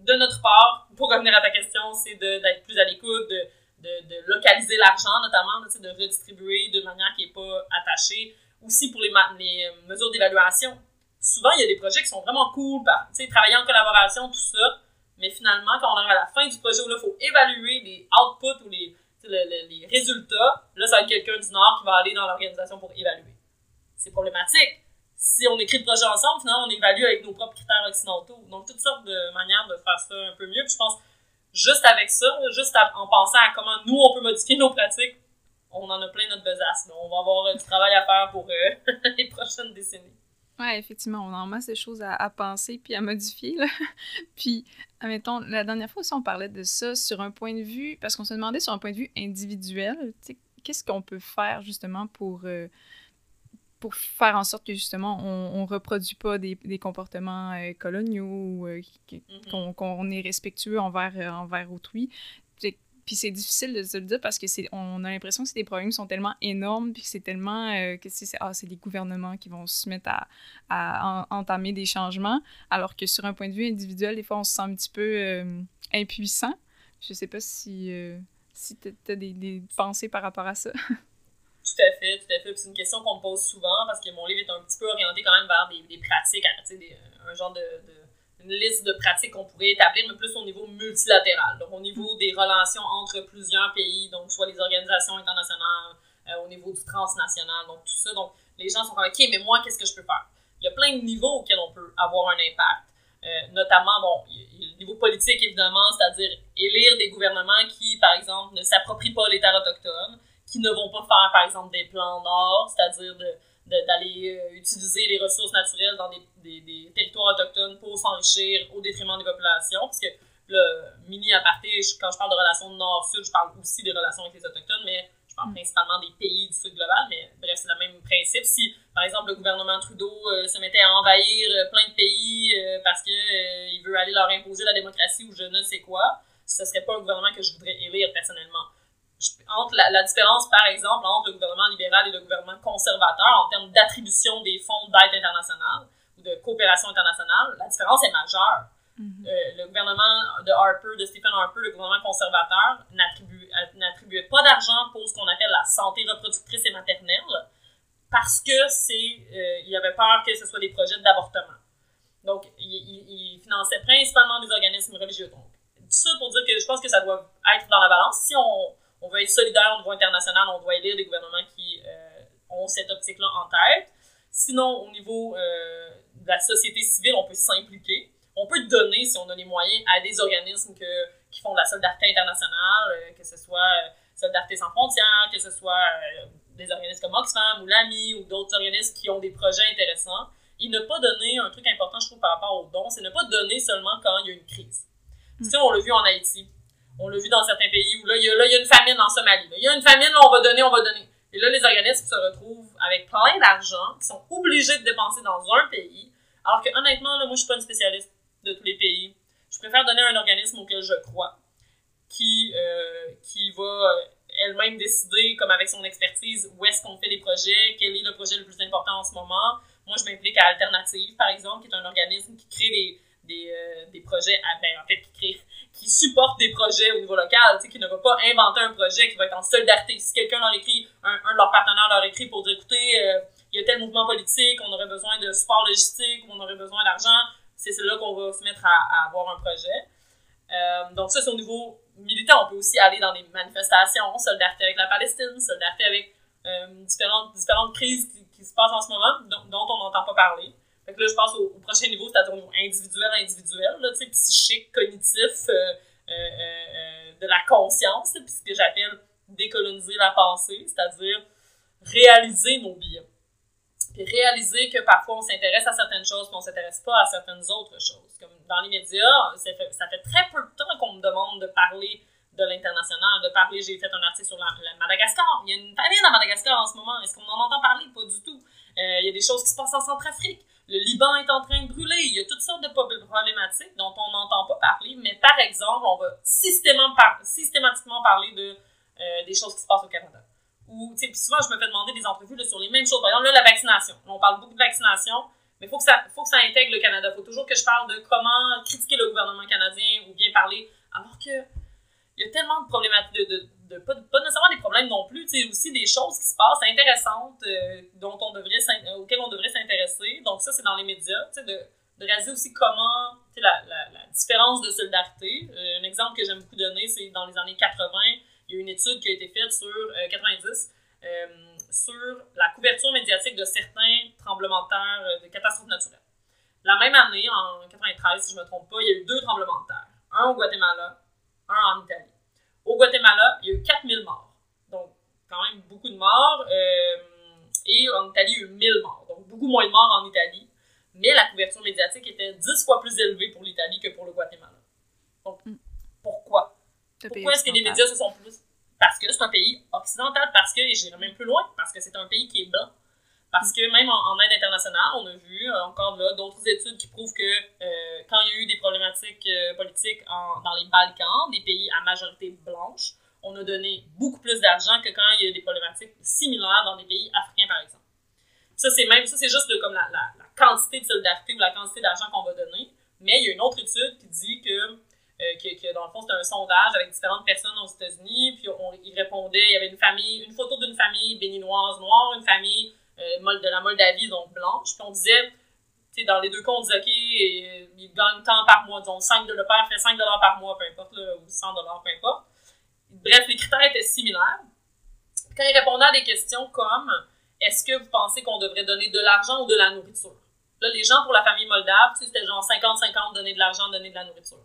de notre part, pour revenir à ta question, c'est d'être plus à l'écoute, de, de, de, localiser l'argent, notamment, de redistribuer de manière qui n'est pas attachée. Aussi pour les, euh, mesures d'évaluation. Souvent, il y a des projets qui sont vraiment cool, travailler en collaboration, tout ça. Mais finalement, quand on arrive à la fin du projet où il faut évaluer les outputs ou les, les résultats, là, ça va être quelqu'un du Nord qui va aller dans l'organisation pour évaluer c'est problématique. Si on écrit le projet ensemble, finalement, on évalue avec nos propres critères occidentaux. Donc, toutes sortes de manières de faire ça un peu mieux. Puis je pense, juste avec ça, juste en pensant à comment nous, on peut modifier nos pratiques, on en a plein notre besace. On va avoir euh, du travail à faire pour euh, les prochaines décennies. Oui, effectivement, on a en masse de choses à, penser puis à modifier. Là. puis, admettons, la dernière fois aussi, on parlait de ça sur un point de vue, parce qu'on se demandait sur un point de vue individuel, qu'est-ce qu'on peut faire justement pour euh, pour faire en sorte que justement on, ne reproduit pas des, des comportements euh, coloniaux ou euh, mm-hmm. qu'on est respectueux envers, envers autrui. Puis c'est difficile de se le dire parce que c'est on a l'impression que c'est des problèmes qui sont tellement énormes puis que c'est tellement que c'est ah, les gouvernements qui vont se mettre à, à, entamer des changements alors que sur un point de vue individuel des fois on se sent un petit peu impuissant. Je sais pas si si tu as des, des pensées par rapport à ça. Tout à fait, tout à fait. C'est une question qu'on me pose souvent parce que mon livre est un petit peu orienté quand même vers des, des pratiques, des, un genre de, une liste de pratiques qu'on pourrait établir, mais plus au niveau multilatéral. Donc, au niveau des relations entre plusieurs pays, donc soit les organisations internationales, euh, au niveau du transnational, donc tout ça. Donc, les gens sont comme, OK, mais moi, qu'est-ce que je peux faire? Il y a plein de niveaux auxquels on peut avoir un impact. Euh, notamment, bon, le niveau politique, évidemment, c'est-à-dire élire des gouvernements qui, par exemple, ne s'approprient pas les terres autochtones, qui ne vont pas faire, par exemple, des plans nord, c'est-à-dire de, d'aller euh, utiliser les ressources naturelles dans des, des, des territoires autochtones pour s'enrichir au détriment des populations. Parce que le mini aparté, quand je parle de relations nord-sud, je parle aussi des relations avec les autochtones, mais je parle mm. principalement des pays du sud global. Mais bref, c'est le même principe. Si, par exemple, le gouvernement Trudeau euh, se mettait à envahir euh, plein de pays parce qu'il il veut aller leur imposer la démocratie ou je ne sais quoi, ce serait pas un gouvernement que je voudrais élire personnellement entre la, différence, par exemple, entre le gouvernement libéral et le gouvernement conservateur en termes d'attribution des fonds d'aide internationale ou de coopération internationale, la différence est majeure. Mm-hmm. Euh, le gouvernement de Harper, de Stephen Harper, le gouvernement conservateur, n'attribuait pas d'argent pour ce qu'on appelle la santé reproductrice et maternelle parce que c'est, euh, il avait peur que ce soit des projets d'avortement. Donc, il, il, finançait principalement des organismes religieux. Donc, tout ça pour dire que je pense que ça doit être dans la balance. Si on, on veut être solidaire au niveau international, on doit élire des gouvernements qui euh, ont cette optique-là en tête. Sinon, au niveau euh, de la société civile, on peut s'impliquer. On peut donner, si on a les moyens, à des organismes que, qui font de la solidarité internationale, euh, que ce soit Solidarité sans frontières, que ce soit des organismes comme Oxfam ou l'AMI ou d'autres organismes qui ont des projets intéressants. Et ne pas donner, un truc important, je trouve, par rapport aux dons, c'est ne pas donner seulement quand il y a une crise. Mm. Tu on l'a vu en Haïti on l'a vu dans certains pays où là, il y a, y a une famine en Somalie. Il y a une famine, on va donner, on va donner. Et là, les organismes se retrouvent avec plein d'argent, qui sont obligés de dépenser dans un pays. Alors que honnêtement, là, moi, je suis pas une spécialiste de tous les pays. Je préfère donner à un organisme auquel je crois, qui, euh, qui va euh, elle-même décider, comme avec son expertise, où est-ce qu'on fait les projets, quel est le projet le plus important en ce moment. Moi, je m'implique à Alternative, par exemple, qui est un organisme qui crée des, des, euh, des projets, à, ben, en fait, qui crée qui supportent des projets au niveau local, qui ne va pas inventer un projet qui va être en solidarité. Si quelqu'un leur écrit, un, un, de leurs partenaires leur écrit pour dire, écoutez, euh, il y a tel mouvement politique, on aurait besoin de support logistique, on aurait besoin d'argent, c'est là qu'on va se mettre à, avoir un projet. Euh, donc ça, c'est au niveau possibilités. On peut aussi aller dans des manifestations, solidarité avec la Palestine, solidarité avec euh, différentes, différentes crises qui, qui, se passent en ce moment, dont on n'entend pas parler. Fait que là, je passe au, prochain niveau, c'est-à-dire au niveau individuel, individuel, là, psychique, cognitif, euh, euh, euh, de la conscience, puis ce que j'appelle décoloniser la pensée, c'est-à-dire réaliser nos biens. Puis réaliser que parfois on s'intéresse à certaines choses, mais on s'intéresse pas à certaines autres choses. Comme dans les médias, ça fait, ça fait très peu de temps qu'on me demande de parler de l'international, de parler, j'ai fait un article sur la, Madagascar. Il y a une famine à Madagascar en ce moment. Est-ce qu'on en entend parler? Pas du tout. Il y a des choses qui se passent en Centrafrique. Le Liban est en train de brûler. Il y a toutes sortes de problématiques dont on n'entend pas parler. Mais par exemple, on va systématiquement parler de, euh, des choses qui se passent au Canada. Ou, puis souvent, je me fais demander des entrevues sur les mêmes choses. Par exemple, là, la vaccination. on parle beaucoup de vaccination, mais il faut, que ça, faut que ça intègre le Canada. Il faut toujours que je parle de comment critiquer le gouvernement canadien ou bien parler. Alors que il y a tellement de problématiques, de, pas, nécessairement des problèmes non plus, tu sais, aussi des choses qui se passent intéressantes euh, dont on devrait, euh, auxquelles on devrait s'intéresser. Donc ça, c'est dans les médias, tu sais, de, de aussi comment, tu sais, la, différence de solidarité. Euh, un exemple que j'aime beaucoup donner, c'est dans les années 80, il y a une étude qui a été faite sur 90 sur la couverture médiatique de certains tremblements de terre, de catastrophes naturelles. La même année, en 93, si je ne me trompe pas, il y a eu deux tremblements de terre. Un au Guatemala un en Italie. Au Guatemala, il y a eu 4000 morts. Donc, quand même beaucoup de morts. Euh, et en Italie, il y a eu 1000 morts. Donc, beaucoup moins de morts en Italie. Mais la couverture médiatique était 10 fois plus élevée pour l'Italie que pour le Guatemala. Donc, mm. pourquoi? Pourquoi est-ce que les médias se sont plus... Parce que c'est un pays occidental, parce que, et j'irai même plus loin, parce que c'est un pays qui est blanc. Parce que même en, aide internationale, on a vu euh, encore là d'autres études qui prouvent que euh, quand il y a eu des problématiques euh, politiques dans les Balkans, des pays à majorité blanche, on a donné beaucoup plus d'argent que quand il y a eu des problématiques similaires dans des pays africains, par exemple. Ça, c'est même, ça, c'est juste comme la, quantité de solidarité ou la quantité d'argent qu'on va donner. Mais il y a une autre étude qui dit que, que, dans le fond, c'était un sondage avec différentes personnes aux États-Unis, puis ils répondaient, il y avait une famille, une photo d'une famille béninoise noire, une famille euh, de la Moldavie, donc blanche. Puis on disait, dans les deux cas, on disait, OK, euh, il gagne tant par mois. Disons, 5 le père fait 5 par mois, peu importe, ou 100 peu importe. Bref, les critères étaient similaires. Quand il répondait à des questions comme est-ce que vous pensez qu'on devrait donner de l'argent ou de la nourriture? Là, les gens pour la famille moldave, c'était genre 50-50 donner de l'argent, donner de la nourriture.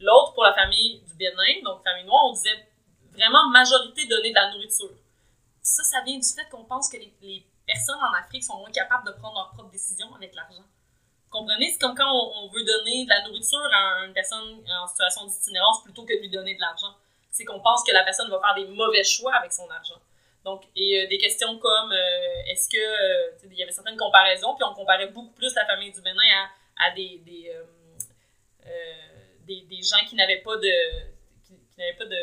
L'autre pour la famille du Bénin, donc famille noire, on disait vraiment majorité donner de la nourriture. Ça, ça vient du fait qu'on pense que les, les personnes en Afrique sont moins capables de prendre leurs propres décisions avec l'argent. Comprenez? C'est comme quand on, veut donner de la nourriture à une personne en situation d'itinérance plutôt que de lui donner de l'argent. C'est qu'on pense que la personne va faire des mauvais choix avec son argent. Donc, et euh, des questions comme euh, est-ce que euh, il y avait certaines comparaisons, puis on comparait beaucoup plus la famille du Bénin à, des, des, des, des, gens qui n'avaient pas de qui n'avaient pas de,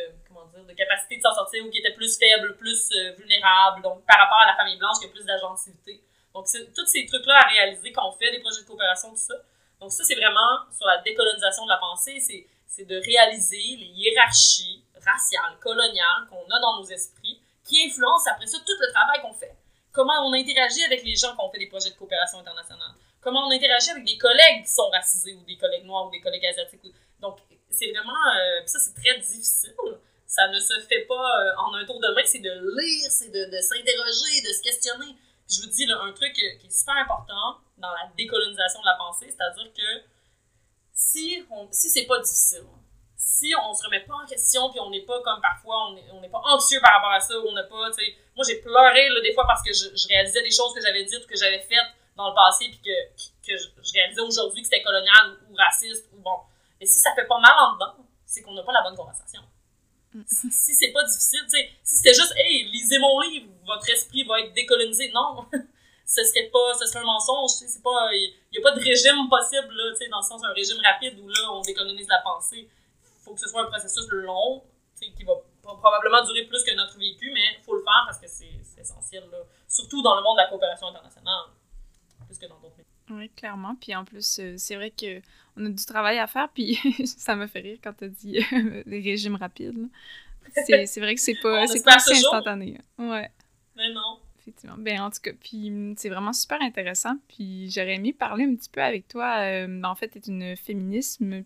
de capacité de s'en sortir ou qui étaient plus faibles, plus euh, vulnérables. Donc, par rapport à la famille blanche, qui a plus d'agentivité. Donc, tous ces trucs-là à réaliser quand on fait des projets de coopération, tout ça. Donc, ça, c'est vraiment sur la décolonisation de la pensée, c'est de réaliser les hiérarchies raciales, coloniales qu'on a dans nos esprits, qui influencent après ça tout le travail qu'on fait. Comment on interagit avec les gens quand on fait des projets de coopération internationale. Comment on interagit avec des collègues qui sont racisés ou des collègues noirs ou des collègues asiatiques. Donc, c'est vraiment. Euh, ça, c'est très difficile. Ça ne se fait pas euh, en un tour de main. C'est de lire, c'est de, de s'interroger, de se questionner. Je vous dis là, un truc qui est super important dans la décolonisation de la pensée, c'est-à-dire que si, on, si c'est pas difficile, si on se remet pas en question, puis on n'est pas comme parfois, on n'est pas anxieux par rapport à ça, on n'a pas, tu sais, moi j'ai pleuré là, des fois parce que je, je réalisais des choses que j'avais dites que j'avais faites dans le passé, puis que, que je, je réalisais aujourd'hui que c'était colonial ou raciste, ou bon, mais si ça fait pas mal en dedans, c'est qu'on n'a pas la bonne conversation. Mm. Si c'est pas difficile, tu sais, si c'était juste, hey, lisez mon livre, votre esprit va être décolonisé, non, ce serait pas, ce serait un mensonge, c'est pas, il y, a pas de régime possible, là, tu sais, dans le sens un régime rapide où là, on décolonise la pensée. Faut que ce soit un processus long, tu sais, qui va probablement durer plus que notre vécu, mais il faut le faire parce que c'est essentiel, là. Surtout dans le monde de la coopération internationale, plus que dans d'autres pays. Oui, clairement. Puis en plus, euh, c'est vrai que on a du travail à faire, puis ça me fait rire quand tu as dit euh, les régimes rapides. C'est vrai que c'est pas, pas instantané. Ouais. Mais non. effectivement. Ben, en tout cas, puis mm, c'est vraiment super intéressant. Puis j'aurais aimé parler un petit peu avec toi. Euh, en fait, tu es une féminisme,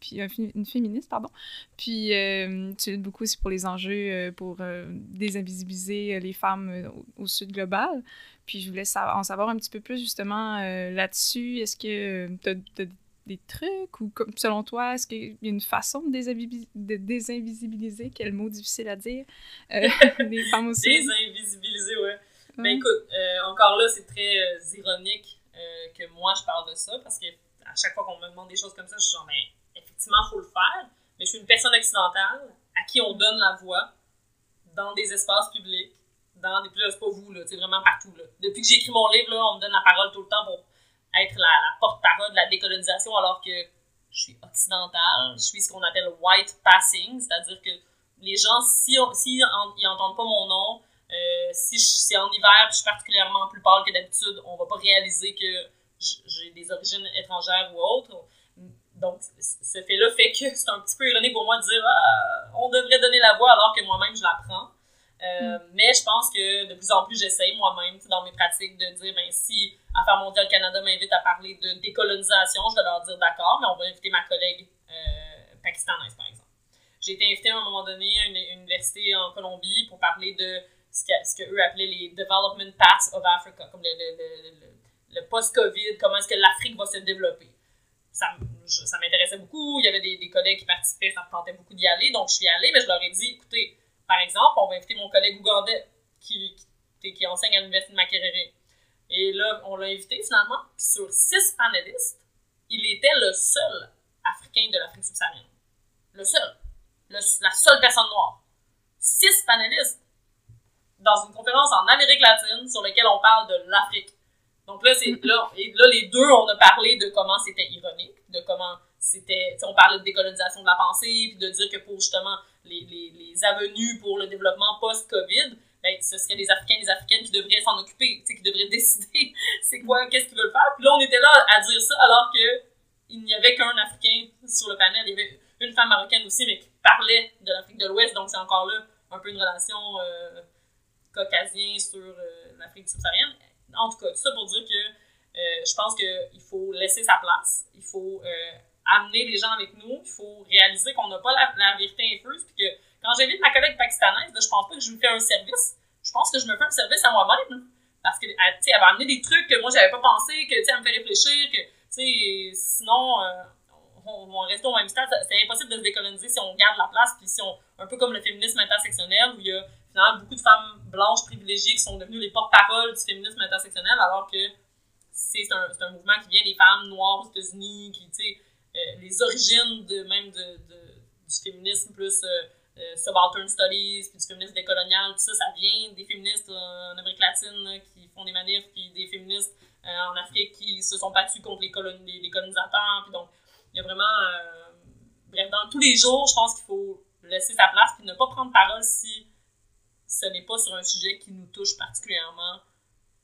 puis une féministe, pardon. Puis euh, tu luttes beaucoup aussi pour les enjeux, euh, pour désinvisibiliser les femmes au, sud global. Puis je voulais en savoir un petit peu plus justement là-dessus. Est-ce que tu as, des trucs ou comme selon toi, est-ce qu'il y a une façon de, désinvisibiliser, quel mot difficile à dire, euh, les femmes aussi? désinvisibiliser, ouais. Mais ben, écoute, euh, encore là, c'est très euh, ironique que moi je parle de ça parce que à chaque fois qu'on me demande des choses comme ça, je suis genre, mais ben, effectivement, il faut le faire, mais je suis une personne occidentale à qui on donne la voix dans des espaces publics, dans des. Puis là, c'est pas vous, là, c'est vraiment partout, là. Depuis que j'ai écrit mon livre, là, on me donne la parole tout le temps pour être la, porte-parole de la décolonisation alors que je suis occidentale, je suis ce qu'on appelle white passing, c'est-à-dire que les gens, si, si ils entendent pas mon nom, euh, si c'est en hiver je suis particulièrement plus pâle que d'habitude, on va pas réaliser que j'ai des origines étrangères ou autres. Donc, ce fait-là fait que c'est un petit peu ironique pour moi de dire ah, on devrait donner la voix alors que moi-même je la prends. Euh, mm. Mais je pense que de plus en plus, j'essaye moi-même dans mes pratiques de dire ben, si Affaires mondiales Canada m'invite à parler de décolonisation, je vais leur dire d'accord, mais on va inviter ma collègue euh, pakistanaise, par exemple. J'ai été invitée à un moment donné à une, université en Colombie pour parler de ce qu'eux que appelaient les Development Paths of Africa, comme le, le, le, le post-COVID, comment est-ce que l'Afrique va se développer. Ça, ça m'intéressait beaucoup, il y avait des, des, collègues qui participaient, ça me tentait beaucoup d'y aller, donc je suis allée, mais je leur ai dit, écoutez, par exemple, on va inviter mon collègue ougandais qui, qui, enseigne à l'Université de Makerere et là, on l'a invité finalement. Puis sur six panélistes, il était le seul Africain de l'Afrique subsaharienne. Le seul. la seule personne noire. Six panélistes dans une conférence en Amérique latine sur laquelle on parle de l'Afrique. Donc là, là, et là, les deux, on a parlé de comment c'était ironique, de comment c'était, on parlait de décolonisation de la pensée, puis de dire que pour justement les, les, les avenues pour le développement post-Covid, ben, ce serait les Africains et les Africaines qui devraient s'en occuper, qui devraient décider c'est quoi, qu'est-ce qu'ils veulent faire. Puis là, on était là à dire ça alors que il n'y avait qu'un Africain sur le panel. Il y avait une femme marocaine aussi, mais qui parlait de l'Afrique de l'Ouest, donc c'est encore là un peu une relation euh, caucasienne sur euh, l'Afrique subsaharienne. En tout cas, tout ça pour dire que euh, je pense qu'il faut laisser sa place, il faut amener les gens avec nous, il faut réaliser qu'on n'a pas la, vérité infuse, puis que quand j'invite ma collègue pakistanaise, je pense pas que je lui fais un service. Je pense que je me fais un service à moi-même. Parce que, tu elle va amener des trucs que moi, j'avais pas pensé, que, elle me fait réfléchir, que, sinon, euh, on, va rester au même stade. C'est impossible de se décoloniser si on garde la place, puis si on, un peu comme le féminisme intersectionnel, où il y a finalement beaucoup de femmes blanches privilégiées qui sont devenues les porte-parole du féminisme intersectionnel, alors que c'est un, un, mouvement qui vient des femmes noires aux États-Unis, qui, tu sais, les origines de même de, du féminisme plus. Euh, euh, subaltern studies, puis du féminisme décolonial, tout ça, ça vient des féministes en Amérique latine qui font des manifs, puis des féministes euh, en Afrique qui se sont battus contre les, les, colonisateurs. Puis donc, il y a vraiment. Euh, bref, dans tous les jours, je pense qu'il faut laisser sa place, puis ne pas prendre parole si ce n'est pas sur un sujet qui nous touche particulièrement,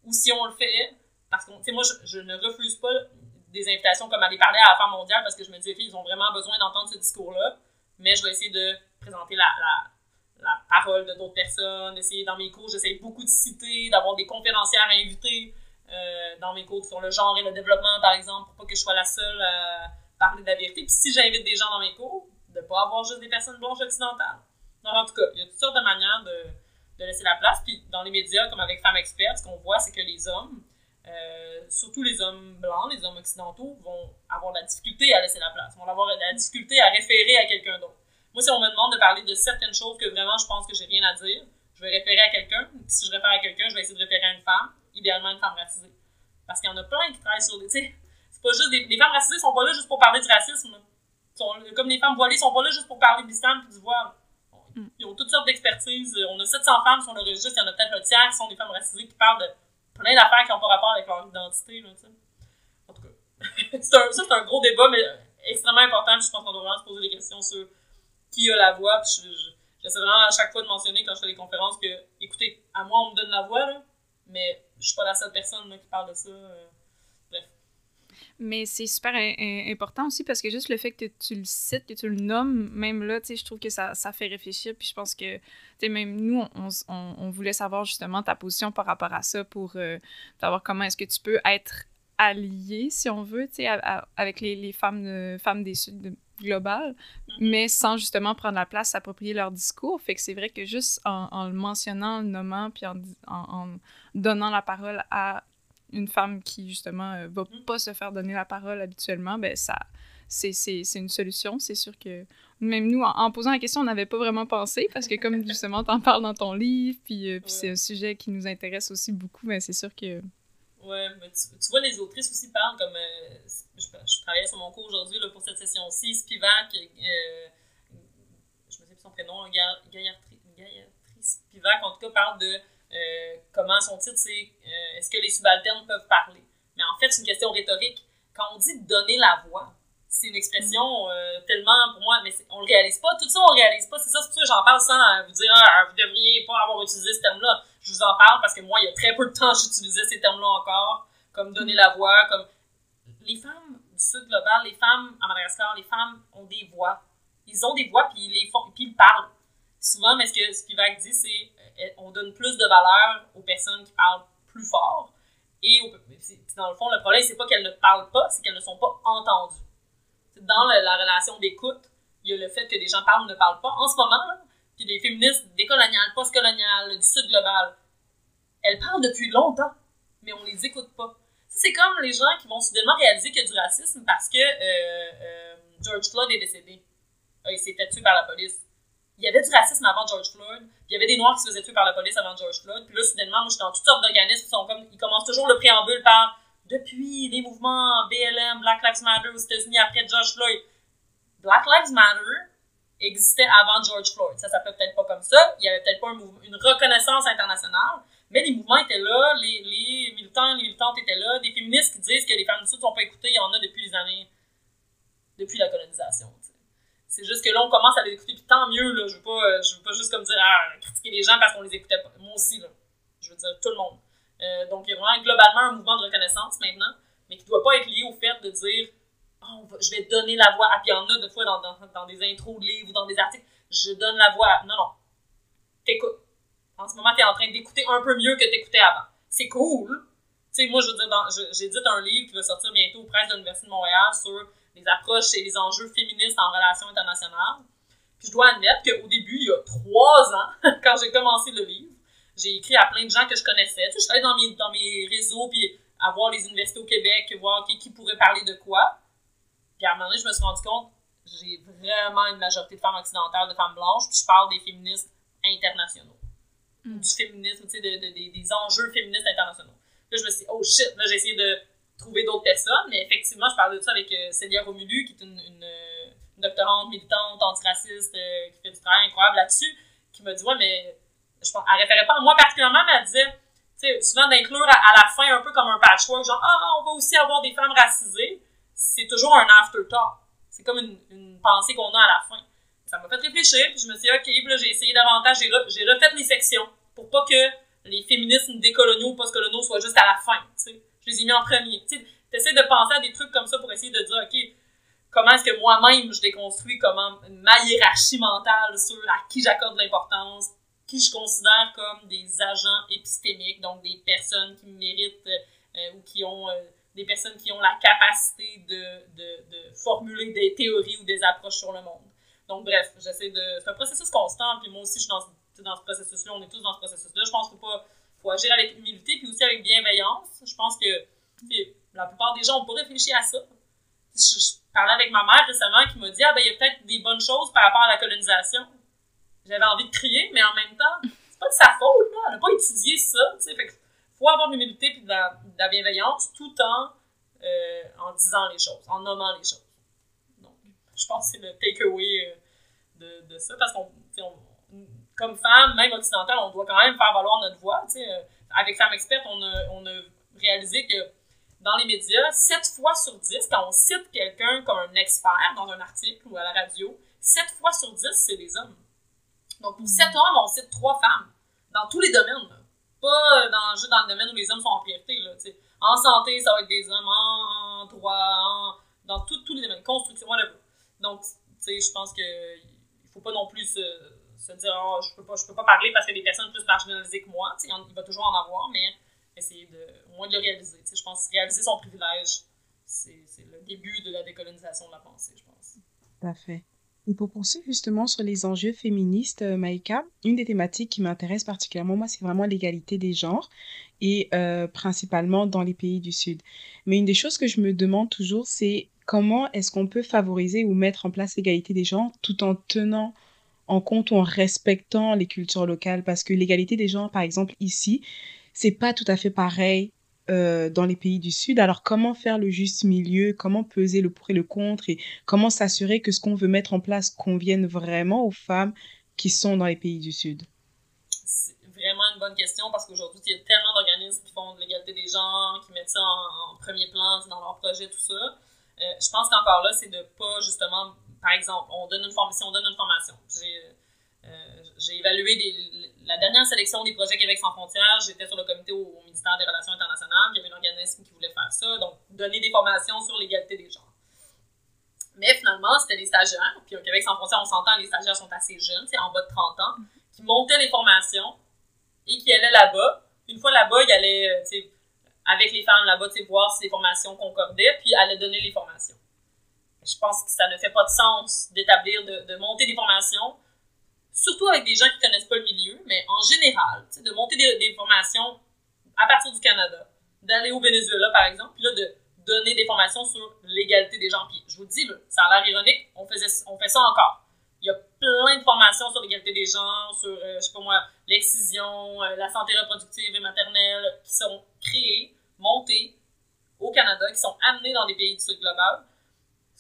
ou si on le fait, parce que, tu sais, moi, je, ne refuse pas des invitations comme aller parler à la femme mondiale parce que je me dis, ils ont vraiment besoin d'entendre ce discours-là, mais je vais essayer de présenter la, la, la parole de d'autres personnes, essayer dans mes cours, j'essaie beaucoup de citer, d'avoir des conférencières invités euh, dans mes cours sur le genre et le développement, par exemple, pour pas que je sois la seule à parler de la vérité. Puis si j'invite des gens dans mes cours, de pas avoir juste des personnes blanches occidentales. Donc, en tout cas, il y a toutes sortes de manières de, de laisser la place. Puis dans les médias, comme avec Femmes Expertes, ce qu'on voit, c'est que les hommes, euh, surtout les hommes blancs, les hommes occidentaux, vont avoir de la difficulté à laisser la place, vont avoir de la difficulté à référer à quelqu'un d'autre. Moi, si on me demande de parler de certaines choses que vraiment je pense que j'ai rien à dire, je vais référer à quelqu'un. Puis si je réfère à quelqu'un, je vais essayer de référer à une femme, idéalement une femme racisée. Parce qu'il y en a plein qui travaillent sur des. Tu sais, c'est pas juste des. Les femmes racisées sont pas là juste pour parler du racisme. Sont, comme les femmes voilées sont pas là juste pour parler de l'islam et du voile. Mm. Ils ont toutes sortes d'expertises. On a 700 femmes sur le registre, il y en a peut-être le tiers qui sont des femmes racisées qui parlent de plein d'affaires qui n'ont pas rapport avec leur identité. Là, en tout cas, c'est un, ça, c'est un gros débat, mais extrêmement important. je pense qu'on doit vraiment se poser des questions sur qui a la voix. Puis j'essaie vraiment à chaque fois de mentionner quand je fais des conférences que, écoutez, à moi, on me donne la voix, là, mais je suis pas la seule personne qui parle de ça. Euh. Mais c'est super important aussi parce que juste le fait que tu le cites, que tu le nommes, même là, tu sais, je trouve que ça, ça, fait réfléchir. Puis je pense que, tu sais, même nous, on, on, voulait savoir justement ta position par rapport à ça pour euh, savoir comment est-ce que tu peux être allié, si on veut, tu sais, avec les, les femmes, femmes des Sud globales, mm-hmm. mais sans justement prendre la place, s'approprier leur discours. Fait que c'est vrai que juste en, le mentionnant, en le nommant, puis en, en, donnant la parole à une femme qui, justement, euh, va mm. pas se faire donner la parole habituellement, ben ça, c'est, une solution. C'est sûr que même nous, en, posant la question, on n'avait pas vraiment pensé parce que, comme justement, tu en parles dans ton livre, puis, euh, c'est un sujet qui nous intéresse aussi beaucoup, mais c'est sûr que. Ouais, mais tu, vois, les autrices aussi parlent comme. Euh, je, je, travaillais sur mon cours aujourd'hui pour cette session-ci, Spivak, je me sais plus son prénom, Gayatri, Spivak, en tout cas, parle de euh, comment son titre, c'est euh, Est-ce que les subalternes peuvent parler? Mais en fait, c'est une question rhétorique. Quand on dit donner la voix, c'est une expression mm. euh, tellement, pour moi, mais on le réalise pas. Tout ça, on le réalise pas. C'est ça, c'est pour ça que j'en parle sans vous dire, ah, vous devriez pas avoir utilisé ce terme-là. Je vous en parle parce que moi, il y a très peu de temps, j'utilisais ces termes-là encore, comme donner la voix, comme. Les femmes du Sud global, les femmes à Madagascar, les femmes ont des voix. Ils ont des voix, puis ils, les font, puis ils parlent. Souvent, mais ce que Spivak dit, c'est on donne plus de valeur aux personnes qui parlent plus fort. Et dans le fond, le problème, c'est pas qu'elles ne parlent pas, c'est qu'elles ne sont pas entendues. Dans la, relation d'écoute, il y a le fait que des gens parlent ou ne parlent pas. En ce moment, puis les féministes décoloniales, postcoloniales, du Sud global, elles parlent depuis longtemps, mais on les écoute pas. C'est comme les gens qui vont soudainement réaliser qu'il y a du racisme parce que euh, euh, George Floyd est décédé. Euh, il s'est fait tuer par la police il y avait du racisme avant George Floyd, puis il y avait des Noirs qui se faisaient tuer par la police avant George Floyd, puis là, soudainement, moi, je suis dans toutes sortes d'organismes qui sont comme, ils commencent toujours le préambule par depuis les mouvements BLM, Black Lives Matter aux États-Unis après George Floyd. Black Lives Matter existait avant George Floyd. Ça s'appelait peut-être pas comme ça, il y avait peut-être pas une reconnaissance internationale, mais les mouvements étaient là, les, les militants, les militantes étaient là, des féministes qui disent que les femmes du Sud sont pas écoutées, il y en a depuis les années, depuis la colonisation. C'est juste que là, on commence à les écouter, puis tant mieux, là. Je veux pas, euh, je veux pas juste comme dire, ah, critiquer les gens parce qu'on les écoutait pas. Moi aussi, là. Je veux dire, tout le monde. Euh, donc, il y a vraiment globalement un mouvement de reconnaissance maintenant, mais qui doit pas être lié au fait de dire, oh, je vais donner la voix. à puis il y en a, des fois, dans, dans, des intros de livres ou dans des articles, je donne la voix. Non, non. T'écoutes. En ce moment, t'es en train d'écouter un peu mieux que t'écoutais avant. C'est cool. Tu sais, moi, je veux dire, j'édite un livre qui va sortir bientôt aux presses de l'Université de Montréal sur les approches et les enjeux féministes en relations internationales. Puis je dois admettre qu'au début, il y a trois ans, quand j'ai commencé le livre, j'ai écrit à plein de gens que je connaissais. Tu sais, je suis allée dans mes, dans mes réseaux, puis à voir les universités au Québec, voir qui, qui pourrait parler de quoi. Puis à un moment donné, je me suis rendu compte, j'ai vraiment une majorité de femmes occidentales, de femmes blanches, puis je parle des féministes internationaux. Mm. Du féminisme, tu sais, de, des enjeux féministes internationaux. Là, je me suis dit, oh shit, là, j'ai essayé de trouver d'autres personnes, mais effectivement, je parlais de ça avec euh, Célia Romulu, qui est une, doctorante militante antiraciste euh, qui fait du travail incroyable là-dessus, qui m'a dit Ouais, mais je pense, elle référait pas à moi particulièrement, mais elle disait tu sais, souvent d'inclure à, la fin un peu comme un patchwork, genre Ah, on va aussi avoir des femmes racisées, c'est toujours un afterthought. C'est comme une, pensée qu'on a à la fin. Ça m'a fait réfléchir, puis je me suis dit, OK, là, j'ai essayé davantage, j'ai, refait les sections pour pas que les féminismes décoloniaux ou postcoloniaux soient juste à la fin, tu sais je les ai en premier. Tu essaies de penser à des trucs comme ça pour essayer de dire, OK, comment est-ce que moi-même je déconstruis comment ma hiérarchie mentale sur à qui j'accorde l'importance, qui je considère comme des agents épistémiques, donc des personnes qui méritent euh, ou qui ont euh, des personnes qui ont la capacité de, de, de, formuler des théories ou des approches sur le monde. Donc bref, j'essaie de. C'est un processus constant, puis moi aussi je suis dans, dans ce processus-là, on est tous dans ce processus-là. Je pense qu'il faut pas faut agir avec humilité puis aussi avec bienveillance. Je pense que la plupart des gens ont pas réfléchi à ça. Je, parlais avec ma mère récemment qui m'a dit Ah, ben, il y a peut-être des bonnes choses par rapport à la colonisation. J'avais envie de crier, mais en même temps, c'est pas de sa faute, là. Elle n'a pas étudié ça, tu sais. Faut avoir de l'humilité puis de la, bienveillance tout en, euh, en disant les choses, en nommant les choses. Donc, je pense que c'est le takeaway euh, de, de ça parce qu'on comme femme, même occidentale, on doit quand même faire valoir notre voix. Euh, avec Femmes Expertes, on a, on a réalisé que dans les médias, 7 fois sur 10, quand on cite quelqu'un comme un expert dans un article ou à la radio, 7 fois sur 10, c'est des hommes. Donc, pour 7 hommes, on cite 3 femmes. Dans tous les domaines. Pas dans, juste dans le domaine où les hommes sont en priorité. Là, en santé, ça va être des hommes. En, droit, dans tous les domaines, construction, whatever. Donc, je pense que il faut pas non plus se, se dire, oh, je peux pas, je peux pas parler parce a des personnes plus marginalisées que moi. Sais, il va toujours en avoir, mais essayer de, au moins de le réaliser. Je pense que réaliser son privilège, c'est le début de la décolonisation de la pensée, je pense. Tout à fait. Et pour poursuivre justement sur les enjeux féministes, euh, Maïka, une des thématiques qui m'intéresse particulièrement, moi, c'est vraiment l'égalité des genres et euh, principalement dans les pays du Sud. Mais une des choses que je me demande toujours, c'est comment est-ce qu'on peut favoriser ou mettre en place l'égalité des genres tout en tenant en compte en respectant les cultures locales parce que l'égalité des genres, par exemple, ici, c'est pas tout à fait pareil euh, dans les pays du Sud. Alors, comment faire le juste milieu? Comment peser le pour et le contre? Et comment s'assurer que ce qu'on veut mettre en place convienne vraiment aux femmes qui sont dans les pays du Sud? C'est vraiment une bonne question parce qu'aujourd'hui, il y a tellement d'organismes qui font de l'égalité des genres, qui mettent ça en, premier plan dans leurs projets, tout ça. Euh, je pense qu'encore là, c'est de pas justement, par exemple, on donne une formation, on donne une formation. J'ai euh, évalué la dernière sélection des projets Québec sans frontières, j'étais sur le comité au, ministère des Relations internationales. Il y avait un organisme qui voulait faire ça, donc donner des formations sur l'égalité des genres. Mais finalement, c'était des stagiaires. Puis au Québec sans frontières, on s'entend, les stagiaires sont assez jeunes, c'est en bas de 30 ans, qui montaient les formations et qui allaient là-bas. Une fois là-bas, ils allaient, euh, avec les femmes là-bas, voir si les formations concordaient, puis allaient donner les formations. Je pense que ça ne fait pas de sens d'établir, de, de monter des formations surtout avec des gens qui connaissent pas le milieu, mais en général, de monter des, formations à partir du Canada, d'aller au Venezuela, par exemple, puis là, de donner des formations sur l'égalité des gens. Puis je vous dis, ça a l'air ironique, on, faisait, on fait ça encore. Il y a plein de formations sur l'égalité des genres, sur, euh, je sais pas moi, l'excision, euh, la santé reproductive et maternelle, qui sont créées, montées au Canada, qui sont amenées dans des pays du Sud global.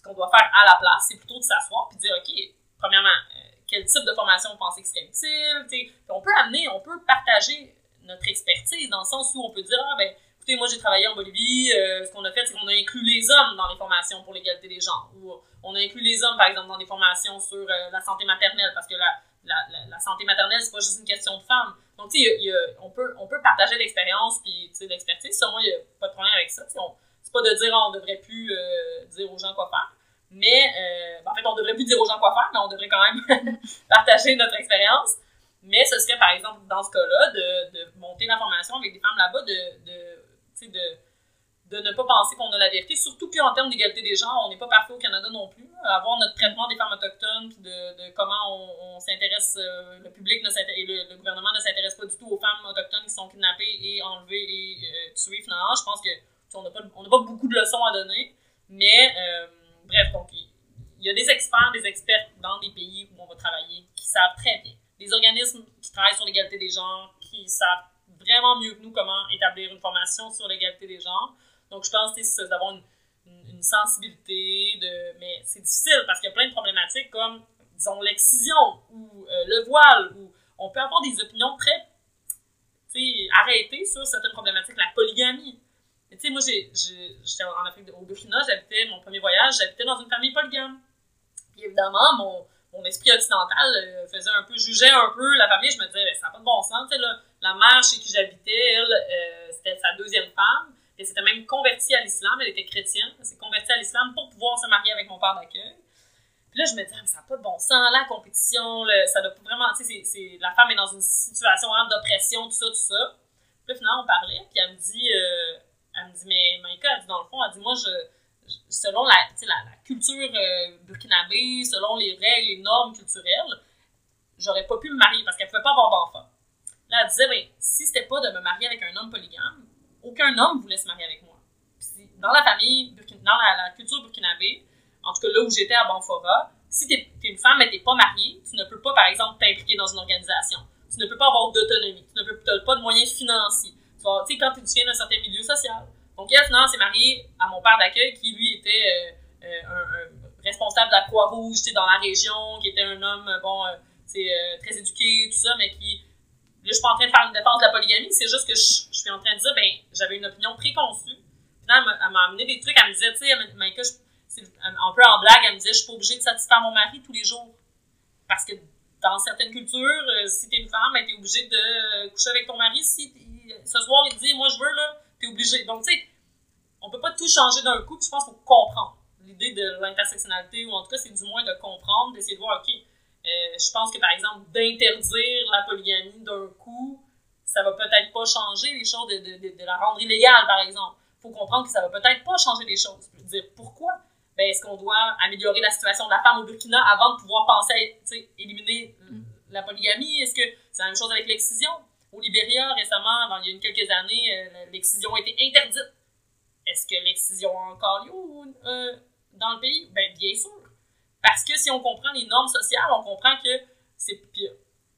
Qu'on doit faire à la place, c'est plutôt de s'asseoir puis dire, OK, premièrement, euh, quel type de formation vous pensez que serait utile. On peut amener, on peut partager notre expertise dans le sens où on peut dire, ah ben, écoutez, moi j'ai travaillé en Bolivie, euh, ce qu'on a fait, c'est qu'on a inclus les hommes dans les formations pour l'égalité des genres. Ou on a inclus les hommes, par exemple, dans des formations sur euh, la santé maternelle, parce que la, la, la, santé maternelle, c'est pas juste une question de femmes. Donc, tu sais, on, peut, on peut partager l'expérience puis l'expertise. Ça, moi, il n'y a pas de problème avec ça. C'est pas de dire, on devrait plus dire aux gens quoi faire. Mais, euh, ben, en fait, on devrait plus dire aux gens quoi faire, mais on devrait quand même partager notre expérience. Mais ce serait, par exemple, dans ce cas-là, de, de monter l'information avec des femmes là-bas, de, de, de, de ne pas penser qu'on a la vérité, surtout qu'en termes d'égalité des genres, on n'est pas parfait au Canada non plus. Avoir notre traitement des femmes autochtones, de, de comment on, s'intéresse, euh, le public ne et le, gouvernement ne s'intéresse pas du tout aux femmes autochtones qui sont kidnappées et enlevées et euh, tuées finalement. Je pense que on n'a pas, pas beaucoup de leçons à donner, mais euh, bref, donc il y a des experts, des experts dans les pays où on va travailler qui savent très bien. Des organismes qui travaillent sur l'égalité des genres, qui savent vraiment mieux que nous comment établir une formation sur l'égalité des genres. Donc, je pense que c'est d'avoir une, une, sensibilité, de, mais c'est difficile parce qu'il y a plein de problématiques comme, disons, l'excision ou euh, le voile, où on peut avoir des opinions très arrêtées sur certaines problématiques, la polygamie tu sais, moi, j'étais en Afrique, au Burkina, j'habitais, mon premier voyage, j'habitais dans une famille polygame. Puis évidemment, mon, mon esprit occidental euh, faisait un peu, jugeait un peu la famille. Je me disais, ben, ça n'a pas de bon sens. Tu sais, là, la mère chez qui j'habitais, elle, euh, c'était sa deuxième femme. Et s'était même convertie à l'islam. Elle était chrétienne. Elle s'est convertie à l'islam pour pouvoir se marier avec mon père d'accueil. Puis là, je me disais, ça n'a pas de bon sens, la compétition, ça doit vraiment, tu sais, la femme est dans une situation d'oppression, tout ça, tout ça. Puis là, finalement, on parlait, puis elle me dit, euh, elle me dit, mais Maïka, elle dit, dans le fond, elle dit, moi, je, selon la, la, culture euh, burkinabé, selon les règles, les normes culturelles, j'aurais pas pu me marier parce qu'elle pouvait pas avoir d'enfant. Là, elle disait, ben, si c'était pas de me marier avec un homme polygame, aucun homme voulait se marier avec moi. Puis, dans la famille, dans la, culture burkinabé, en tout cas là où j'étais à Banfora, si tu es, une femme et t'es pas mariée, tu ne peux pas, par exemple, t'impliquer dans une organisation. Tu ne peux pas avoir d'autonomie. Tu ne pas de moyens financiers tu sais, quand tu viens d'un certain milieu social. Donc, elle, finalement, s'est mariée à mon père d'accueil, qui, lui, était euh, euh, un, responsable de la Croix-Rouge, tu sais, dans la région, qui était un homme, bon, c'est euh, très éduqué, tout ça, mais qui... Là, je suis pas en train de faire une défense de la polygamie, c'est juste que je, suis en train de dire, ben, j'avais une opinion préconçue. Finalement, elle m'a amené des trucs, elle me disait, tu sais, Maïka, un peu en blague, elle me disait, je suis pas obligée de satisfaire mon mari tous les jours. Parce que dans certaines cultures, si t'es une femme, ben, t'es obligée de coucher avec ton mari si ce soir, il dit, moi, je veux, là, t'es obligé. Donc, tu sais, on peut pas tout changer d'un coup, je pense qu'il faut comprendre l'idée de l'intersectionnalité, ou en tout cas, c'est du moins de comprendre, d'essayer de voir, OK, euh, je pense que par exemple, d'interdire la polygamie d'un coup, ça va peut-être pas changer les choses, de, de, de, la rendre illégale, par exemple. Il faut comprendre que ça va peut-être pas changer les choses. Je veux dire, pourquoi? Ben, est-ce qu'on doit améliorer la situation de la femme au Burkina avant de pouvoir penser à éliminer mm. la polygamie? Est-ce que c'est la même chose avec l'excision? Au Libéria, récemment, il y a quelques années, euh, l'excision a été interdite. Est-ce que l'excision a encore lieu euh, dans le pays? Ben, bien sûr. Parce que si on comprend les normes sociales, on comprend que c'est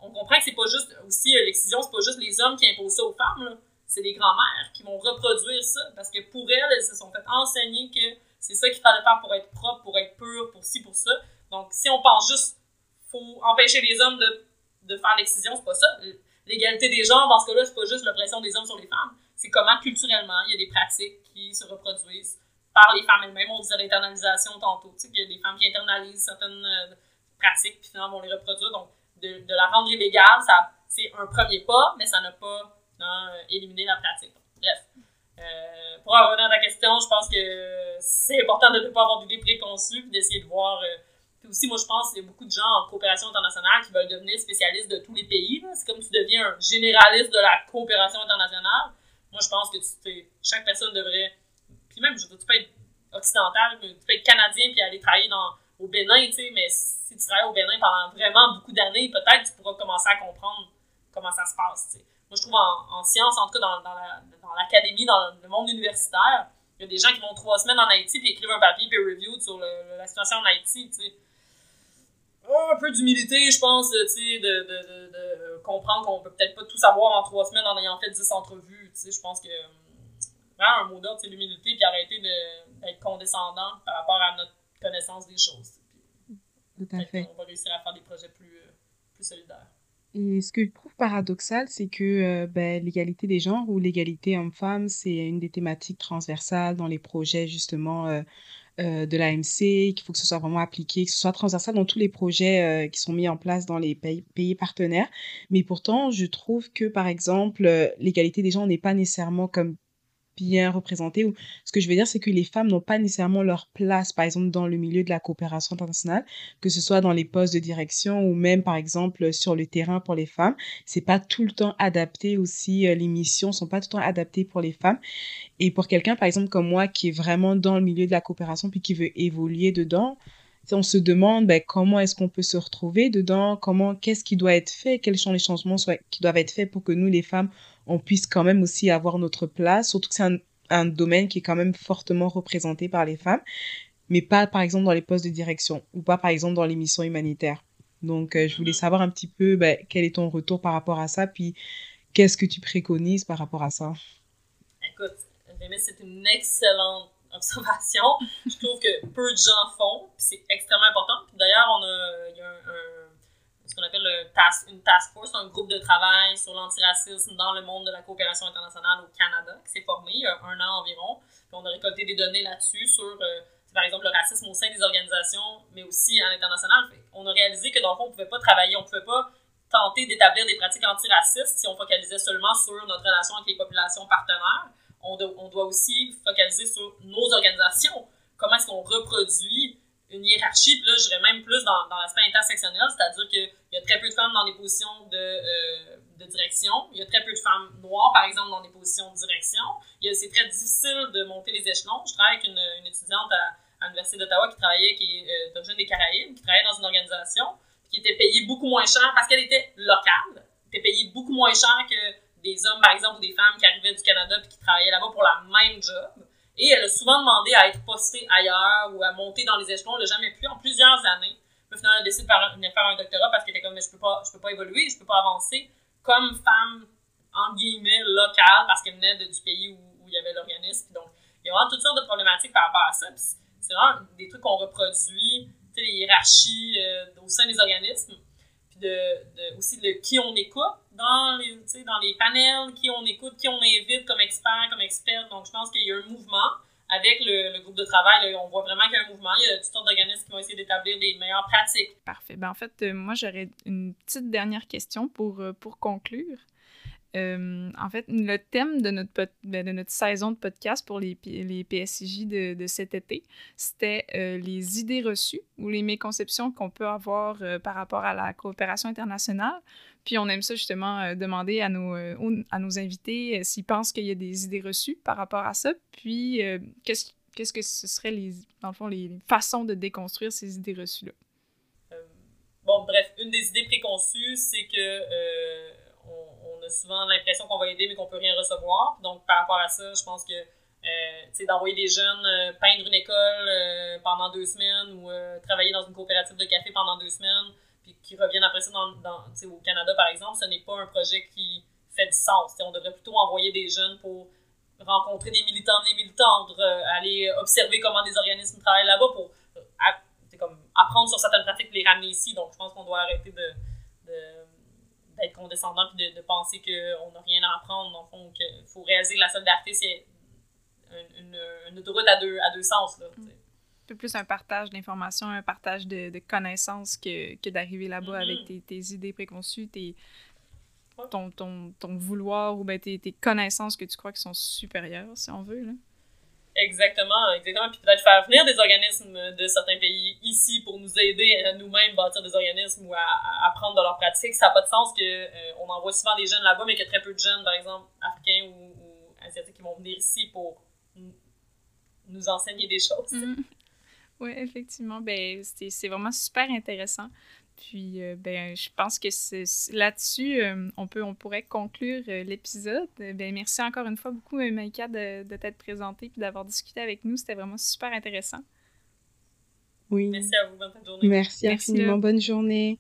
on comprend que c'est pas juste aussi euh, l'excision, c'est pas juste les hommes qui imposent ça aux femmes, c'est les grands-mères qui vont reproduire ça parce que pour elles, elles se sont fait enseigner que c'est ça qu'il fallait faire pour être propre, pour être pur, pour ci, pour ça. Donc si on pense juste faut empêcher les hommes de, de faire l'excision, c'est pas ça. L'égalité des genres, dans ce cas-là, c'est pas juste l'oppression des hommes sur les femmes. C'est comment culturellement il y a des pratiques qui se reproduisent par les femmes elles-mêmes. On disait l'internalisation tantôt, tu sais, qu'il y a des femmes qui internalisent certaines euh, pratiques, puis finalement vont les reproduire. Donc, de, la rendre illégale, ça, c'est un premier pas, mais ça n'a pas non, éliminé la pratique. Bref. Euh, pour revenir à ta question, je pense que c'est important de ne pas avoir d'idées préconçues, d'essayer de voir. Euh, puis aussi, moi, je pense qu'il y a beaucoup de gens en coopération internationale qui veulent devenir spécialistes de tous les pays. C'est comme tu deviens un généraliste de la coopération internationale. Moi, je pense que tu, chaque personne devrait puis même, je veux tu peux être occidental, tu peux être canadien puis aller travailler dans, au Bénin, tu sais, mais si tu travailles au Bénin pendant vraiment beaucoup d'années, peut-être tu pourras commencer à comprendre comment ça se passe, tu sais. Moi, je trouve en, sciences, en tout cas dans, dans l'académie, dans, le monde universitaire, il y a des gens qui vont trois semaines en Haïti puis écrivent un papier peer reviewed sur la situation en Haïti, tu sais. Un peu d'humilité, je pense, tu sais, de, de, de, comprendre qu'on peut peut-être pas tout savoir en trois semaines en ayant fait dix entrevues, tu sais. Je pense que un mot d'ordre, c'est l'humilité, puis arrêter d'être condescendant par rapport à notre connaissance des choses. Tout à fait. On va réussir à faire des projets plus, euh, plus solidaires. Et ce que je trouve paradoxal, c'est que euh, ben, l'égalité des genres ou l'égalité homme-femme, c'est une des thématiques transversales dans les projets justement euh, de l'AMC, qu'il faut que ce soit vraiment appliqué, que ce soit transversal dans tous les projets qui sont mis en place dans les pays, pays, partenaires. Mais pourtant, je trouve que, par exemple, l'égalité des genres n'est pas nécessairement comme bien représentées. Ou ce que je veux dire, c'est que les femmes n'ont pas nécessairement leur place, par exemple, dans le milieu de la coopération internationale, que ce soit dans les postes de direction ou même, par exemple, sur le terrain pour les femmes. C'est pas tout le temps adapté aussi. Euh, les missions sont pas tout le temps adaptées pour les femmes. Et pour quelqu'un, par exemple, comme moi, qui est vraiment dans le milieu de la coopération puis qui veut évoluer dedans, on se demande ben, comment est-ce qu'on peut se retrouver dedans, comment, qu'est-ce qui doit être fait, quels sont les changements qui doivent être faits pour que nous, les femmes, on puisse quand même aussi avoir notre place, surtout que c'est un, domaine qui est quand même fortement représenté par les femmes, mais pas par exemple dans les postes de direction ou pas par exemple dans les missions humanitaires. Donc, euh, je voulais mm-hmm. savoir un petit peu ben, quel est ton retour par rapport à ça, puis qu'est-ce que tu préconises par rapport à ça? Écoute, c'est une excellente observation. je trouve que peu de gens font, puis c'est extrêmement important. D'ailleurs, on a, il y a un ce qu'on appelle une task force, un groupe de travail sur l'antiracisme dans le monde de la coopération internationale au Canada, qui s'est formé il y a un an environ. On a récolté des données là-dessus sur, euh, par exemple, le racisme au sein des organisations, mais aussi à l'international. On a réalisé que dans le fond, on ne pouvait pas travailler, on ne pouvait pas tenter d'établir des pratiques antiracistes si on focalisait seulement sur notre relation avec les populations partenaires. On, on doit aussi focaliser sur nos organisations. Comment est-ce qu'on reproduit une hiérarchie, puis là, je dirais même plus dans, dans l'aspect intersectionnel, c'est-à-dire qu'il y a très peu de femmes dans des positions de, euh, de direction, il y a très peu de femmes noires, par exemple, dans des positions de direction. C'est très difficile de monter les échelons. Je travaille avec une, une étudiante à, à l'Université d'Ottawa qui travaillait, qui est euh, d'origine des Caraïbes, qui travaillait dans une organisation, qui était payée beaucoup moins cher parce qu'elle était locale, était payée beaucoup moins cher que des hommes, par exemple, ou des femmes qui arrivaient du Canada puis qui travaillaient là-bas pour la même job. Et elle a souvent demandé à être postée ailleurs ou à monter dans les échelons. Elle n'a jamais pu en plusieurs années. Puis finalement, elle a décidé de faire un doctorat parce qu'elle était comme, mais je peux pas, peux pas évoluer, je peux pas avancer comme femme, en guillemets, locale parce qu'elle venait du pays où, où, il y avait l'organisme. Donc, il y a vraiment toutes sortes de problématiques par rapport à ça. C'est vraiment des trucs qu'on reproduit, tu sais, les hiérarchies euh, au sein des organismes. Puis de, de, aussi de qui on écoute dans les, dans les panels, qui on écoute, qui on invite comme expert, comme expert. Donc, je pense qu'il y a un mouvement avec le, groupe de travail. on voit vraiment qu'il y a un mouvement. Il y a toutes sortes d'organismes qui vont essayer d'établir des meilleures pratiques. Parfait. Ben, en fait, euh, moi, j'aurais une petite dernière question pour, euh, pour conclure. Euh, en fait, le thème de notre, ben, de notre saison de podcast pour les, les PSIJ de, de cet été, c'était les idées reçues ou les méconceptions qu'on peut avoir par rapport à la coopération internationale. Puis on aime ça justement demander à nos, nos invités s'ils pensent qu'il y a des idées reçues par rapport à ça. Puis qu'est-ce que ce serait les, dans le fond, les façons de déconstruire ces idées reçues-là? bon, bref, une des idées préconçues, c'est que on, a souvent l'impression qu'on va aider, mais qu'on peut rien recevoir. Donc, par rapport à ça, je pense que euh, d'envoyer des jeunes euh, peindre une école euh, pendant deux semaines ou travailler dans une coopérative de café pendant deux semaines, qui reviennent après ça dans, dans au Canada, par exemple, ce n'est pas un projet qui fait du sens. on devrait plutôt envoyer des jeunes pour rencontrer des militants, des militantes, aller observer comment des organismes travaillent là-bas pour comme apprendre sur certaines pratiques les ramener ici. Donc, je pense qu'on doit arrêter de d'être condescendant puis de, penser qu'on n'a rien à apprendre. Donc, il faut réaliser que la solidarité, c'est une, une, autoroute à deux, à deux sens. Là, peu plus un partage d'informations, un partage de, de connaissances que, que d'arriver là-bas avec mm-hmm. tes, tes, idées préconçues, tes, ton, ton, ton, vouloir ou ben tes, tes, connaissances que tu crois qui sont supérieures, si on veut. Là. Exactement, exactement. Puis peut-être faire venir des organismes de certains pays ici pour nous aider à nous-mêmes bâtir des organismes ou à, apprendre de leurs pratiques. Ça n'a pas de sens qu'on euh, on envoie souvent des jeunes là-bas, mais qu'il y a très peu de jeunes, par exemple, africains ou, asiatiques qui vont venir ici pour nous enseigner des choses. Mm. Oui, effectivement. Ben, c'est vraiment super intéressant. Puis, euh, ben, je pense que là-dessus, euh, on, peut, on pourrait conclure euh, l'épisode. Ben, merci encore une fois beaucoup, Maïka, de, de t'être présentée et d'avoir discuté avec nous. C'était vraiment super intéressant. Oui. Merci à vous. Bonne journée. Merci, merci infiniment. Bonne journée.